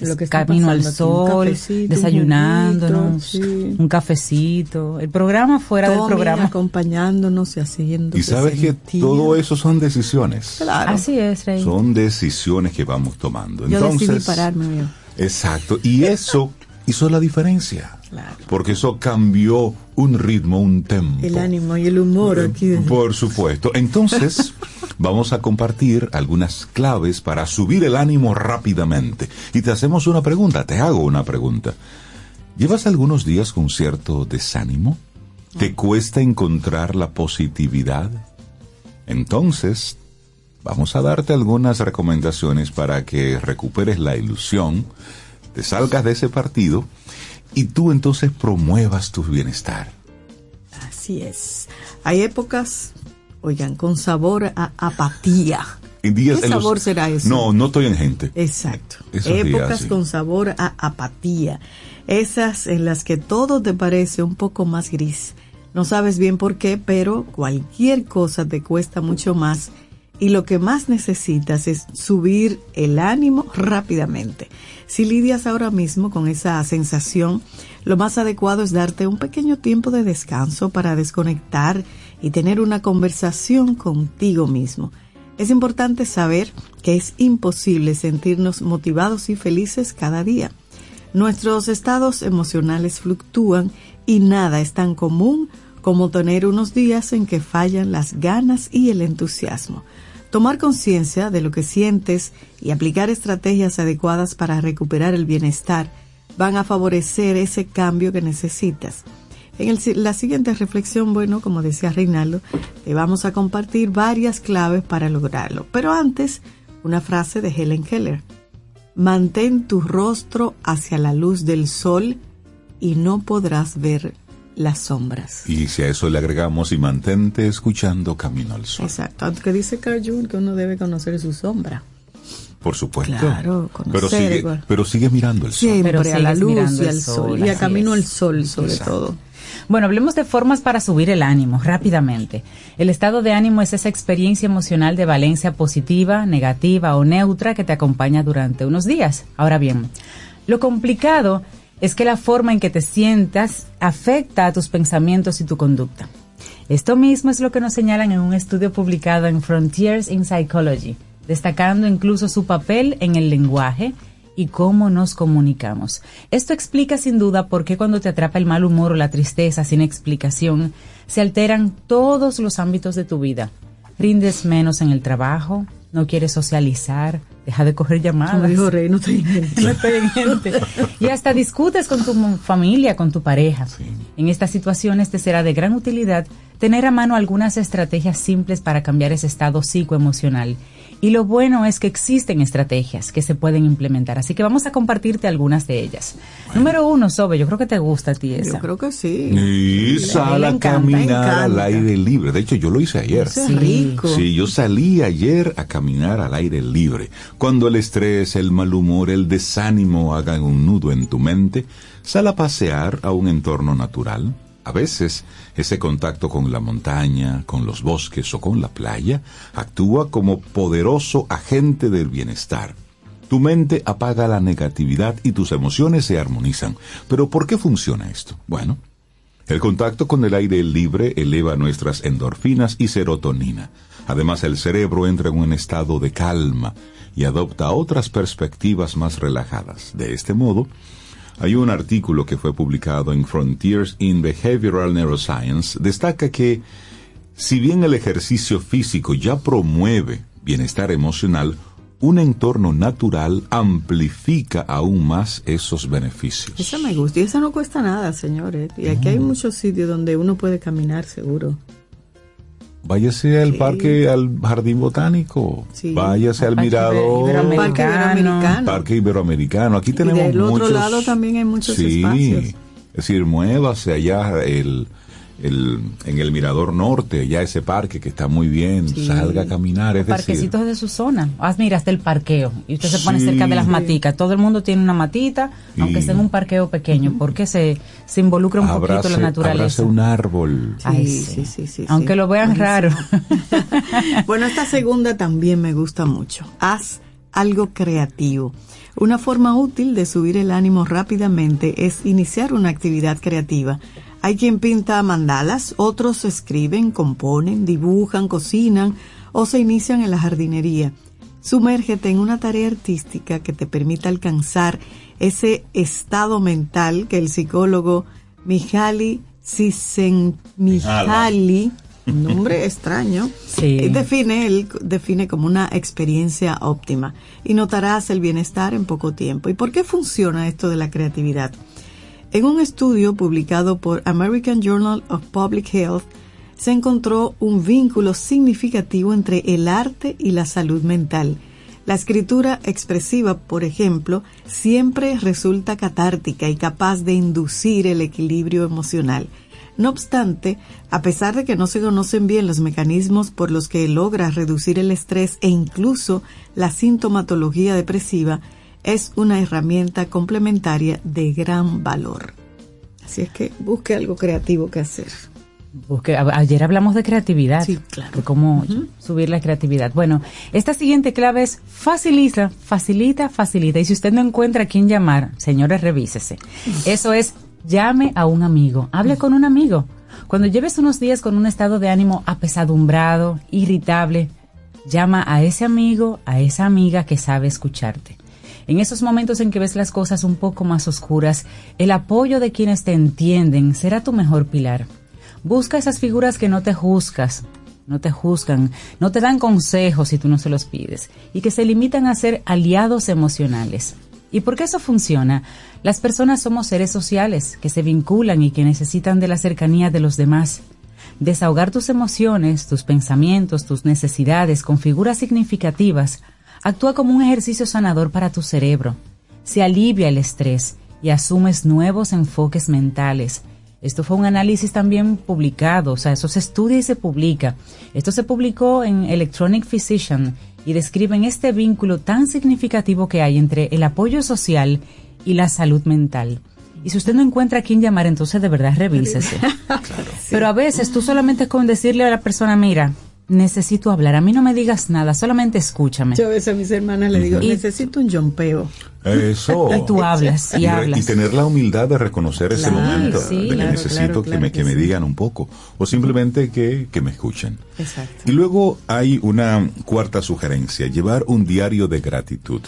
Lo que Camino al pasando aquí, un sol, un desayunándonos, juguito, sí. un cafecito, el programa fuera del programa. acompañándonos y haciendo. Y sabes que todo eso son decisiones. Claro. Así es, Rey. Son decisiones que vamos tomando. Yo Entonces, decidí pararme. Exacto. Y eso hizo la diferencia. Porque eso cambió un ritmo, un tempo. El ánimo y el humor aquí. de- Por supuesto. Entonces, vamos a compartir algunas claves para subir el ánimo rápidamente. Y te hacemos una pregunta, te hago una pregunta. ¿Llevas algunos días con cierto desánimo? ¿Te cuesta encontrar la positividad? Entonces, vamos a darte algunas recomendaciones para que recuperes la ilusión, te salgas de ese partido y tú entonces promuevas tu bienestar. Así es. Hay épocas, oigan, con sabor a apatía. En días- ¿Qué los- sabor será eso? No, no estoy en gente. Exacto. Esos días, Épocas sí. con sabor a apatía. Esas en las que todo te parece un poco más gris. No sabes bien por qué, pero cualquier cosa te cuesta mucho más y lo que más necesitas es subir el ánimo rápidamente. Si lidias ahora mismo con esa sensación, lo más adecuado es darte un pequeño tiempo de descanso para desconectar y tener una conversación contigo mismo. Es importante saber que es imposible sentirnos motivados y felices cada día. Nuestros estados emocionales fluctúan y nada es tan común como tener unos días en que fallan las ganas y el entusiasmo. Tomar conciencia de lo que sientes y aplicar estrategias adecuadas para recuperar el bienestar van a favorecer ese cambio que necesitas. En la siguiente reflexión, bueno, como decía Reinaldo, te vamos a compartir varias claves para lograrlo. Pero antes, una frase de Helen Keller. Mantén tu rostro hacia la luz del sol y no podrás ver las sombras. Y si a eso le agregamos y mantente escuchando Camino al Sol. Exacto, aunque dice Carl Jung que uno debe conocer su sombra. Por supuesto. Claro, conocer pero sigue, igual. pero sigue mirando el sol. Siempre Pero a la luz y el al sol, sol, y a camino es. al sol sobre Exacto. todo. Bueno, hablemos de formas para subir el ánimo rápidamente. El estado de ánimo es esa experiencia emocional de valencia positiva, negativa o neutra que te acompaña durante unos días. Ahora bien, lo complicado es que la forma en que te sientas afecta a tus pensamientos y tu conducta. Esto mismo es lo que nos señalan en un estudio publicado en Frontiers in Psychology, destacando incluso su papel en el lenguaje y cómo nos comunicamos. Esto explica sin duda por qué cuando te atrapa el mal humor o la tristeza sin explicación, se alteran todos los ámbitos de tu vida. Rindes menos en el trabajo, no quieres socializar, deja de coger llamadas. Como dijo Rey, no estoy en gente. No estoy en gente. Y hasta discutes con tu familia, con tu pareja. En estas situaciones te será de gran utilidad tener a mano algunas estrategias simples para cambiar ese estado psicoemocional Y lo bueno es que existen estrategias que se pueden implementar, así que vamos a compartirte algunas de ellas. Número uno, Sobe, yo creo que te gusta a ti esa. Yo creo que sí. Y sal a encanta, caminar al aire libre. De hecho, yo lo hice ayer. Eso es rico. Sí, yo salí ayer a caminar al aire libre. Cuando el estrés, el mal humor, el desánimo hagan un nudo en tu mente, sal a pasear a un entorno natural. A veces, ese contacto con la montaña, con los bosques o con la playa actúa como poderoso agente del bienestar. Tu mente apaga la negatividad y tus emociones se armonizan. Pero ¿por qué funciona esto? Bueno, el contacto con el aire libre eleva nuestras endorfinas y serotonina. Además, el cerebro entra en un estado de calma y adopta otras perspectivas más relajadas. De este modo, hay un artículo que fue publicado en Frontiers in Behavioral Neuroscience, destaca que si bien el ejercicio físico ya promueve bienestar emocional, un entorno natural amplifica aún más esos beneficios. Esa me gusta y esa no cuesta nada, señores. Y aquí hay muchos sitios donde uno puede caminar seguro. Váyase al parque, al jardín botánico, Sí. váyase al Parque mirador, Iberoamericano. Parque Iberoamericano. parque iberoamericano. Aquí Y tenemos del otro muchos- lado también hay muchos sí, espacios. Es decir, muévase allá el, el- en el mirador norte, ya ese parque que está muy bien, Sí. salga a caminar. Es decir, Parquecitos de su zona. Haz, mira, hasta el parqueo. Y usted se pone Sí. cerca de las maticas. Todo el mundo tiene una matita, aunque sea en un parqueo pequeño, porque se, se involucra un poquito la naturaleza. abrace un árbol. Ay, Sí, sí. sí, sí, sí, Aunque sí. lo vean Buenísimo. raro. Bueno, esta segunda también me gusta mucho. Haz algo creativo. Una forma útil de subir el ánimo rápidamente es iniciar una actividad creativa. Hay quien pinta mandalas, otros escriben, componen, dibujan, cocinan o se inician en la jardinería. Sumérgete en una tarea artística que te permita alcanzar ese estado mental que el psicólogo Mihaly Csikszentmihalyi, un nombre extraño, Sí. eh, define, él define como una experiencia óptima y notarás el bienestar en poco tiempo. ¿Y por qué funciona esto de la creatividad? En un estudio publicado por American Journal of Public Health, se encontró un vínculo significativo entre el arte y la salud mental. La escritura expresiva, por ejemplo, siempre resulta catártica y capaz de inducir el equilibrio emocional. No obstante, a pesar de que no se conocen bien los mecanismos por los que logra reducir el estrés e incluso la sintomatología depresiva, es una herramienta complementaria de gran valor. Así es que busque algo creativo que hacer. Busque- ayer hablamos de creatividad. Sí, claro. De cómo subir la creatividad. Bueno, esta siguiente clave es facilita, facilita, facilita. Y si usted no encuentra a quién llamar, señores, revísese. Eso es, llame a un amigo. Hable con un amigo. Cuando lleves unos días con un estado de ánimo apesadumbrado, irritable, llama a ese amigo, a esa amiga que sabe escucharte. En esos momentos en que ves las cosas un poco más oscuras, el apoyo de quienes te entienden será tu mejor pilar. Busca esas figuras que no te juzgas, no te juzgan, no te dan consejos si tú no se los pides y que se limitan a ser aliados emocionales. ¿Y por qué eso funciona? Las personas somos seres sociales que se vinculan y que necesitan de la cercanía de los demás. Desahogar tus emociones, tus pensamientos, tus necesidades con figuras significativas actúa como un ejercicio sanador para tu cerebro. Se alivia el estrés y asumes nuevos enfoques mentales. Esto fue un análisis también publicado, o sea, eso se estudia y se publica. Esto se publicó en Electronic Physician y describen este vínculo tan significativo que hay entre el apoyo social y la salud mental. Y si usted no encuentra a quién llamar, entonces de verdad revísese. Pero a veces tú solamente con decirle a la persona, mira, necesito hablar, a mí no me digas nada, solamente escúchame. Yo a veces a mis hermanas le digo, Y- necesito un jompeo. Eso. Y tú hablas, y hablas. y tener la humildad de reconocer ese momento, sí, de que claro, necesito claro, que, me, que que me digan un poco, o simplemente que, que me escuchen. Exacto. Y luego hay una cuarta sugerencia, llevar un diario de gratitud.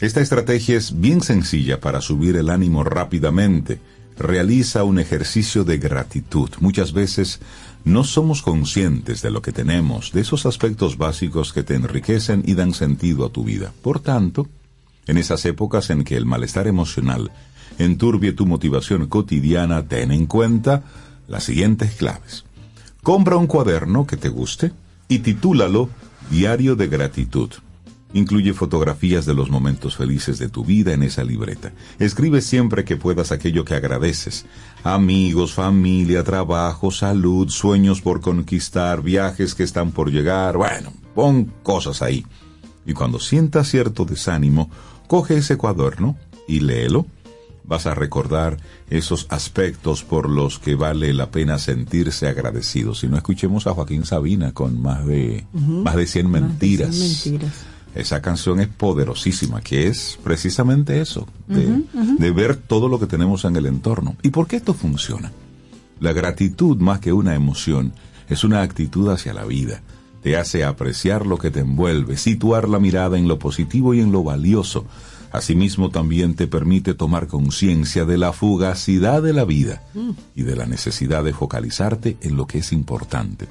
Esta estrategia es bien sencilla para subir el ánimo rápidamente. Realiza un ejercicio de gratitud. Muchas veces no somos conscientes de lo que tenemos, de esos aspectos básicos que te enriquecen y dan sentido a tu vida. Por tanto, en esas épocas en que el malestar emocional enturbie tu motivación cotidiana, ten en cuenta las siguientes claves. Compra un cuaderno que te guste y titúlalo Diario de gratitud. Incluye fotografías de los momentos felices de tu vida en esa libreta. Escribe siempre que puedas aquello que agradeces. Amigos, familia, trabajo, salud, sueños por conquistar, viajes que están por llegar. Bueno, pon cosas ahí. Y cuando sientas cierto desánimo, coge ese cuaderno y léelo. Vas a recordar esos aspectos por los que vale la pena sentirse agradecido. Si no escuchemos a Joaquín Sabina con más de, Ujú. más de 100 Más de mentiras. 100 mentiras. Esa canción es poderosísima, que es precisamente eso, de, ver todo lo que tenemos en el entorno. ¿Y por qué esto funciona? La gratitud, más que una emoción, es una actitud hacia la vida. Te hace apreciar lo que te envuelve, situar la mirada en lo positivo y en lo valioso. Asimismo, también te permite tomar conciencia de la fugacidad de la vida y de la necesidad de focalizarte en lo que es importante.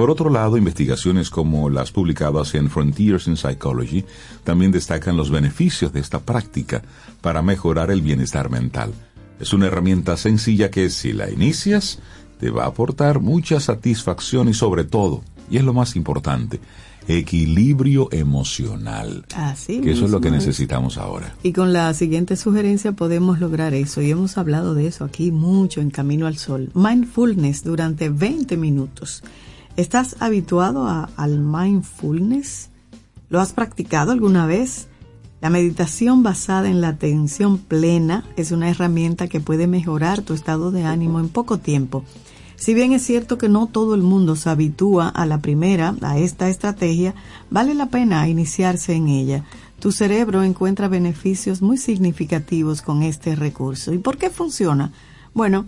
Por otro lado, investigaciones como las publicadas en Frontiers in Psychology también destacan los beneficios de esta práctica para mejorar el bienestar mental. Es una herramienta sencilla que si la inicias te va a aportar mucha satisfacción y sobre todo, y es lo más importante, equilibrio emocional. Así Que eso es lo que mismo necesitamos ahora. Y con la siguiente sugerencia podemos lograr eso. Y hemos hablado de eso aquí mucho en Camino al Sol. Mindfulness durante 20 minutos. ¿Estás habituado a- al mindfulness? ¿Lo has practicado alguna vez? La meditación basada en la atención plena es una herramienta que puede mejorar tu estado de ánimo en poco tiempo. Si bien es cierto que no todo el mundo se habitúa a la primera, a esta estrategia, vale la pena iniciarse en ella. Tu cerebro encuentra beneficios muy significativos con este recurso. ¿Y por qué funciona? Bueno,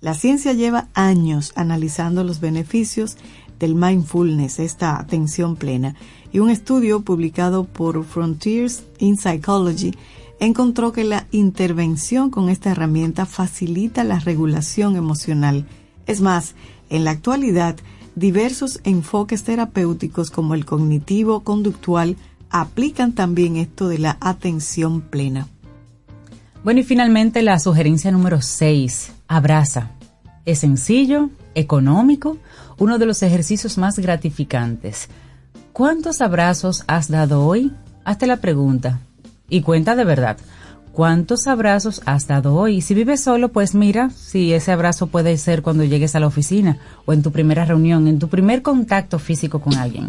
la ciencia lleva años analizando los beneficios del mindfulness, esta atención plena, y un estudio publicado por Frontiers in Psychology encontró que la intervención con esta herramienta facilita la regulación emocional. Es más, en la actualidad, diversos enfoques terapéuticos como el cognitivo-conductual aplican también esto de la atención plena. Bueno, y finalmente la sugerencia número 6, abraza. Es sencillo, económico, uno de los ejercicios más gratificantes. ¿Cuántos abrazos has dado hoy? Hazte la pregunta. Y cuenta de verdad. ¿Cuántos abrazos has dado hoy? Si vives solo, pues mira si ese abrazo puede ser cuando llegues a la oficina o en tu primera reunión, en tu primer contacto físico con alguien.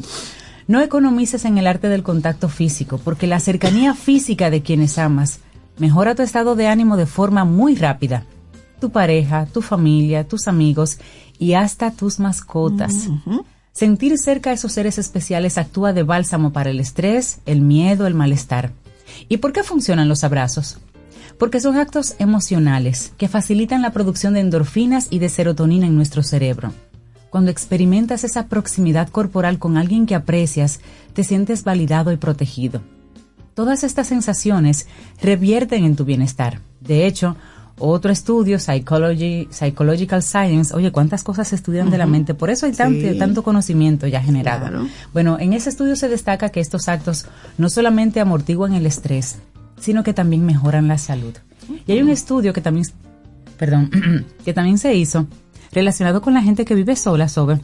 No economices en el arte del contacto físico, porque la cercanía física de quienes amas mejora tu estado de ánimo de forma muy rápida. Tu pareja, tu familia, tus amigos y hasta tus mascotas. Sentir cerca a esos seres especiales actúa de bálsamo para el estrés, el miedo, el malestar. ¿Y por qué funcionan los abrazos? Porque son actos emocionales que facilitan la producción de endorfinas y de serotonina en nuestro cerebro. Cuando experimentas esa proximidad corporal con alguien que aprecias, te sientes validado y protegido. Todas estas sensaciones revierten en tu bienestar. De hecho, otro estudio, Psychology, Psychological Science, oye, cuántas cosas se estudian de la mente, por eso hay tanto, Sí. tanto conocimiento ya generado. Claro. Bueno, en ese estudio se destaca que estos actos no solamente amortiguan el estrés, sino que también mejoran la salud. Y hay un estudio que también, perdón, que también se hizo relacionado con la gente que vive sola, Sobe,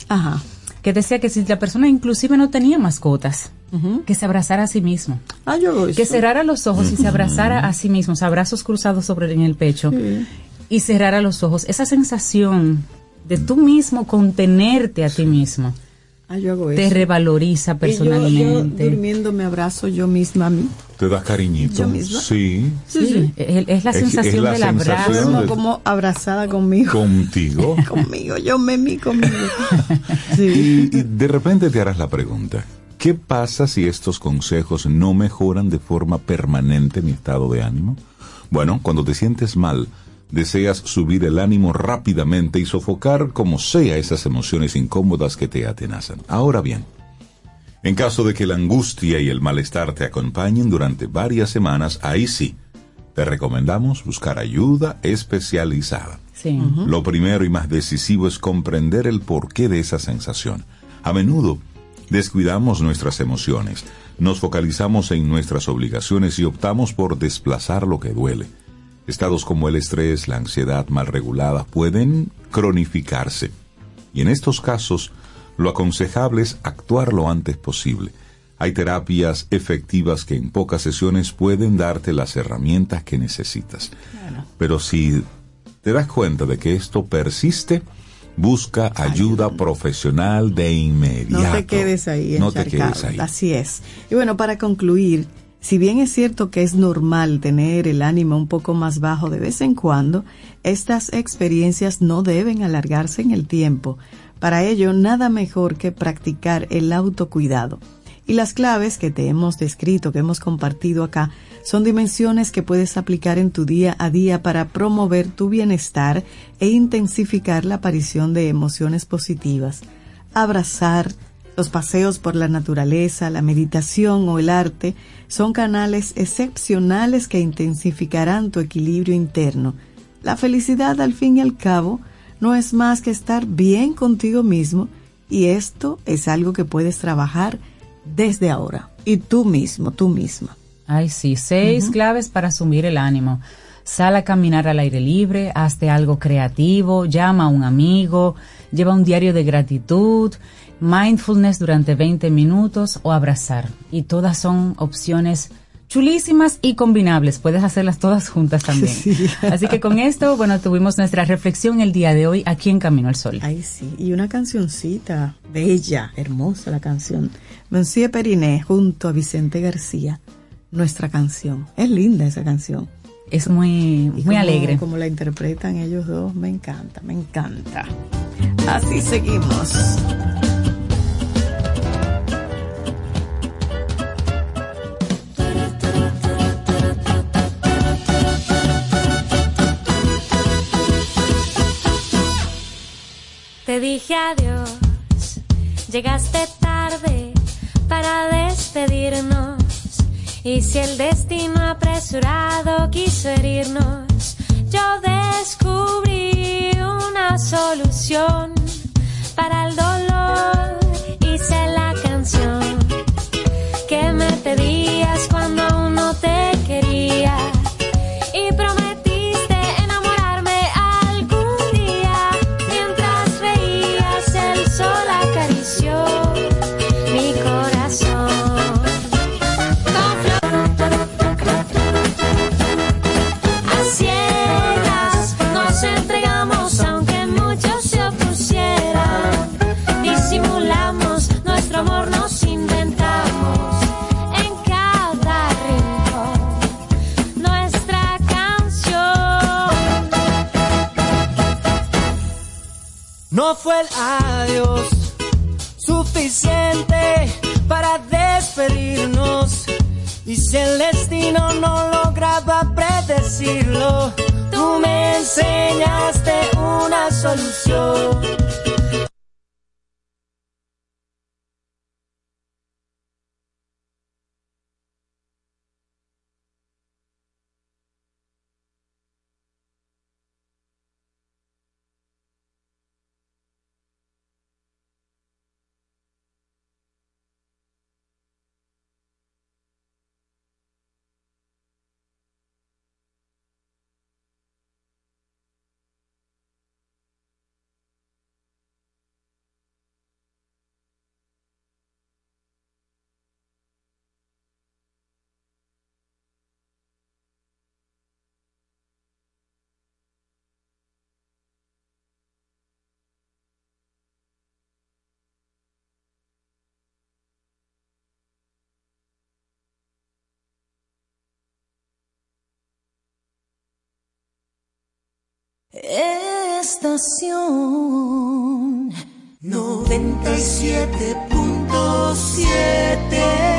que decía que si la persona inclusive no tenía mascotas, que se abrazara a sí mismo. Ah, yo Que cerrara los ojos y se abrazara a sí mismo, o sea, brazos cruzados sobre en el pecho Sí. y cerrara los ojos. Esa sensación de tú mismo contenerte a ti mismo Ah, yo hago te eso. revaloriza Y yo- personalmente. Yo, durmiendo me abrazo yo misma a mí. ¿Te das cariñito? ¿Yo misma? Sí. Sí, sí. Es, es la Es- es sensación la del sensación abrazo. De- como abrazada conmigo. Contigo. conmigo, yo me mí conmigo. Y, y de repente te harás la pregunta, ¿qué pasa si estos consejos no mejoran de forma permanente mi estado de ánimo? Bueno, cuando te sientes mal, deseas subir el ánimo rápidamente y sofocar como sea esas emociones incómodas que te atenazan. Ahora bien, en caso de que la angustia y el malestar te acompañen durante varias semanas, ahí sí, te recomendamos buscar ayuda especializada. Sí. Lo primero y más decisivo es comprender el porqué de esa sensación. A menudo descuidamos nuestras emociones, nos focalizamos en nuestras obligaciones y optamos por desplazar lo que duele. Estados como el estrés, la ansiedad mal regulada pueden cronificarse. Y en estos casos, Lo aconsejable es actuar lo antes posible. Hay terapias efectivas que en pocas sesiones pueden darte las herramientas que necesitas. Pero si te das cuenta de que esto persiste, busca ayuda profesional de inmediato. No te quedes ahí No te quedes ahí. Así es. Y bueno, para concluir, si bien es cierto que es normal tener el ánimo un poco más bajo de vez en cuando, estas experiencias no deben alargarse en el tiempo. Para ello, nada mejor que practicar el autocuidado. Y las claves que te hemos descrito, que hemos compartido acá, son dimensiones que puedes aplicar en tu día a día para promover tu bienestar e intensificar la aparición de emociones positivas. Abrazar, los paseos por la naturaleza, la meditación o el arte son canales excepcionales que intensificarán tu equilibrio interno. La felicidad, al fin y al cabo, no es más que estar bien contigo mismo y esto es algo que puedes trabajar desde ahora. Y tú mismo, tú misma. Ay, sí, seis claves para asumir el ánimo. Sal a caminar al aire libre, hazte algo creativo, llama a un amigo, lleva un diario de gratitud, mindfulness durante 20 minutos o abrazar. Y todas son opciones chulísimas y combinables. Puedes hacerlas todas juntas también. Así que con esto, bueno, tuvimos nuestra reflexión el día de hoy aquí en Camino al Sol. Ay, sí. Y una cancioncita bella, hermosa la canción. Monsieur Periné junto a Vicente García. Nuestra canción. Es linda esa canción. Es muy, Y muy como- alegre. Como la interpretan ellos dos, me encanta, me encanta. Así seguimos. Te dije adiós, llegaste tarde para despedirnos. Y si el destino apresurado quiso herirnos, yo descubrí Estación 97.7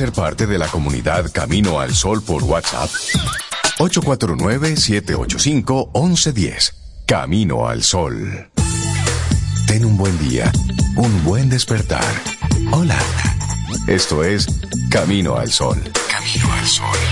ser parte de la comunidad Camino al Sol por WhatsApp? 849-785-1110. Camino al Sol. Ten un buen día, un buen despertar. Hola. Esto es Camino al Sol. Camino al Sol.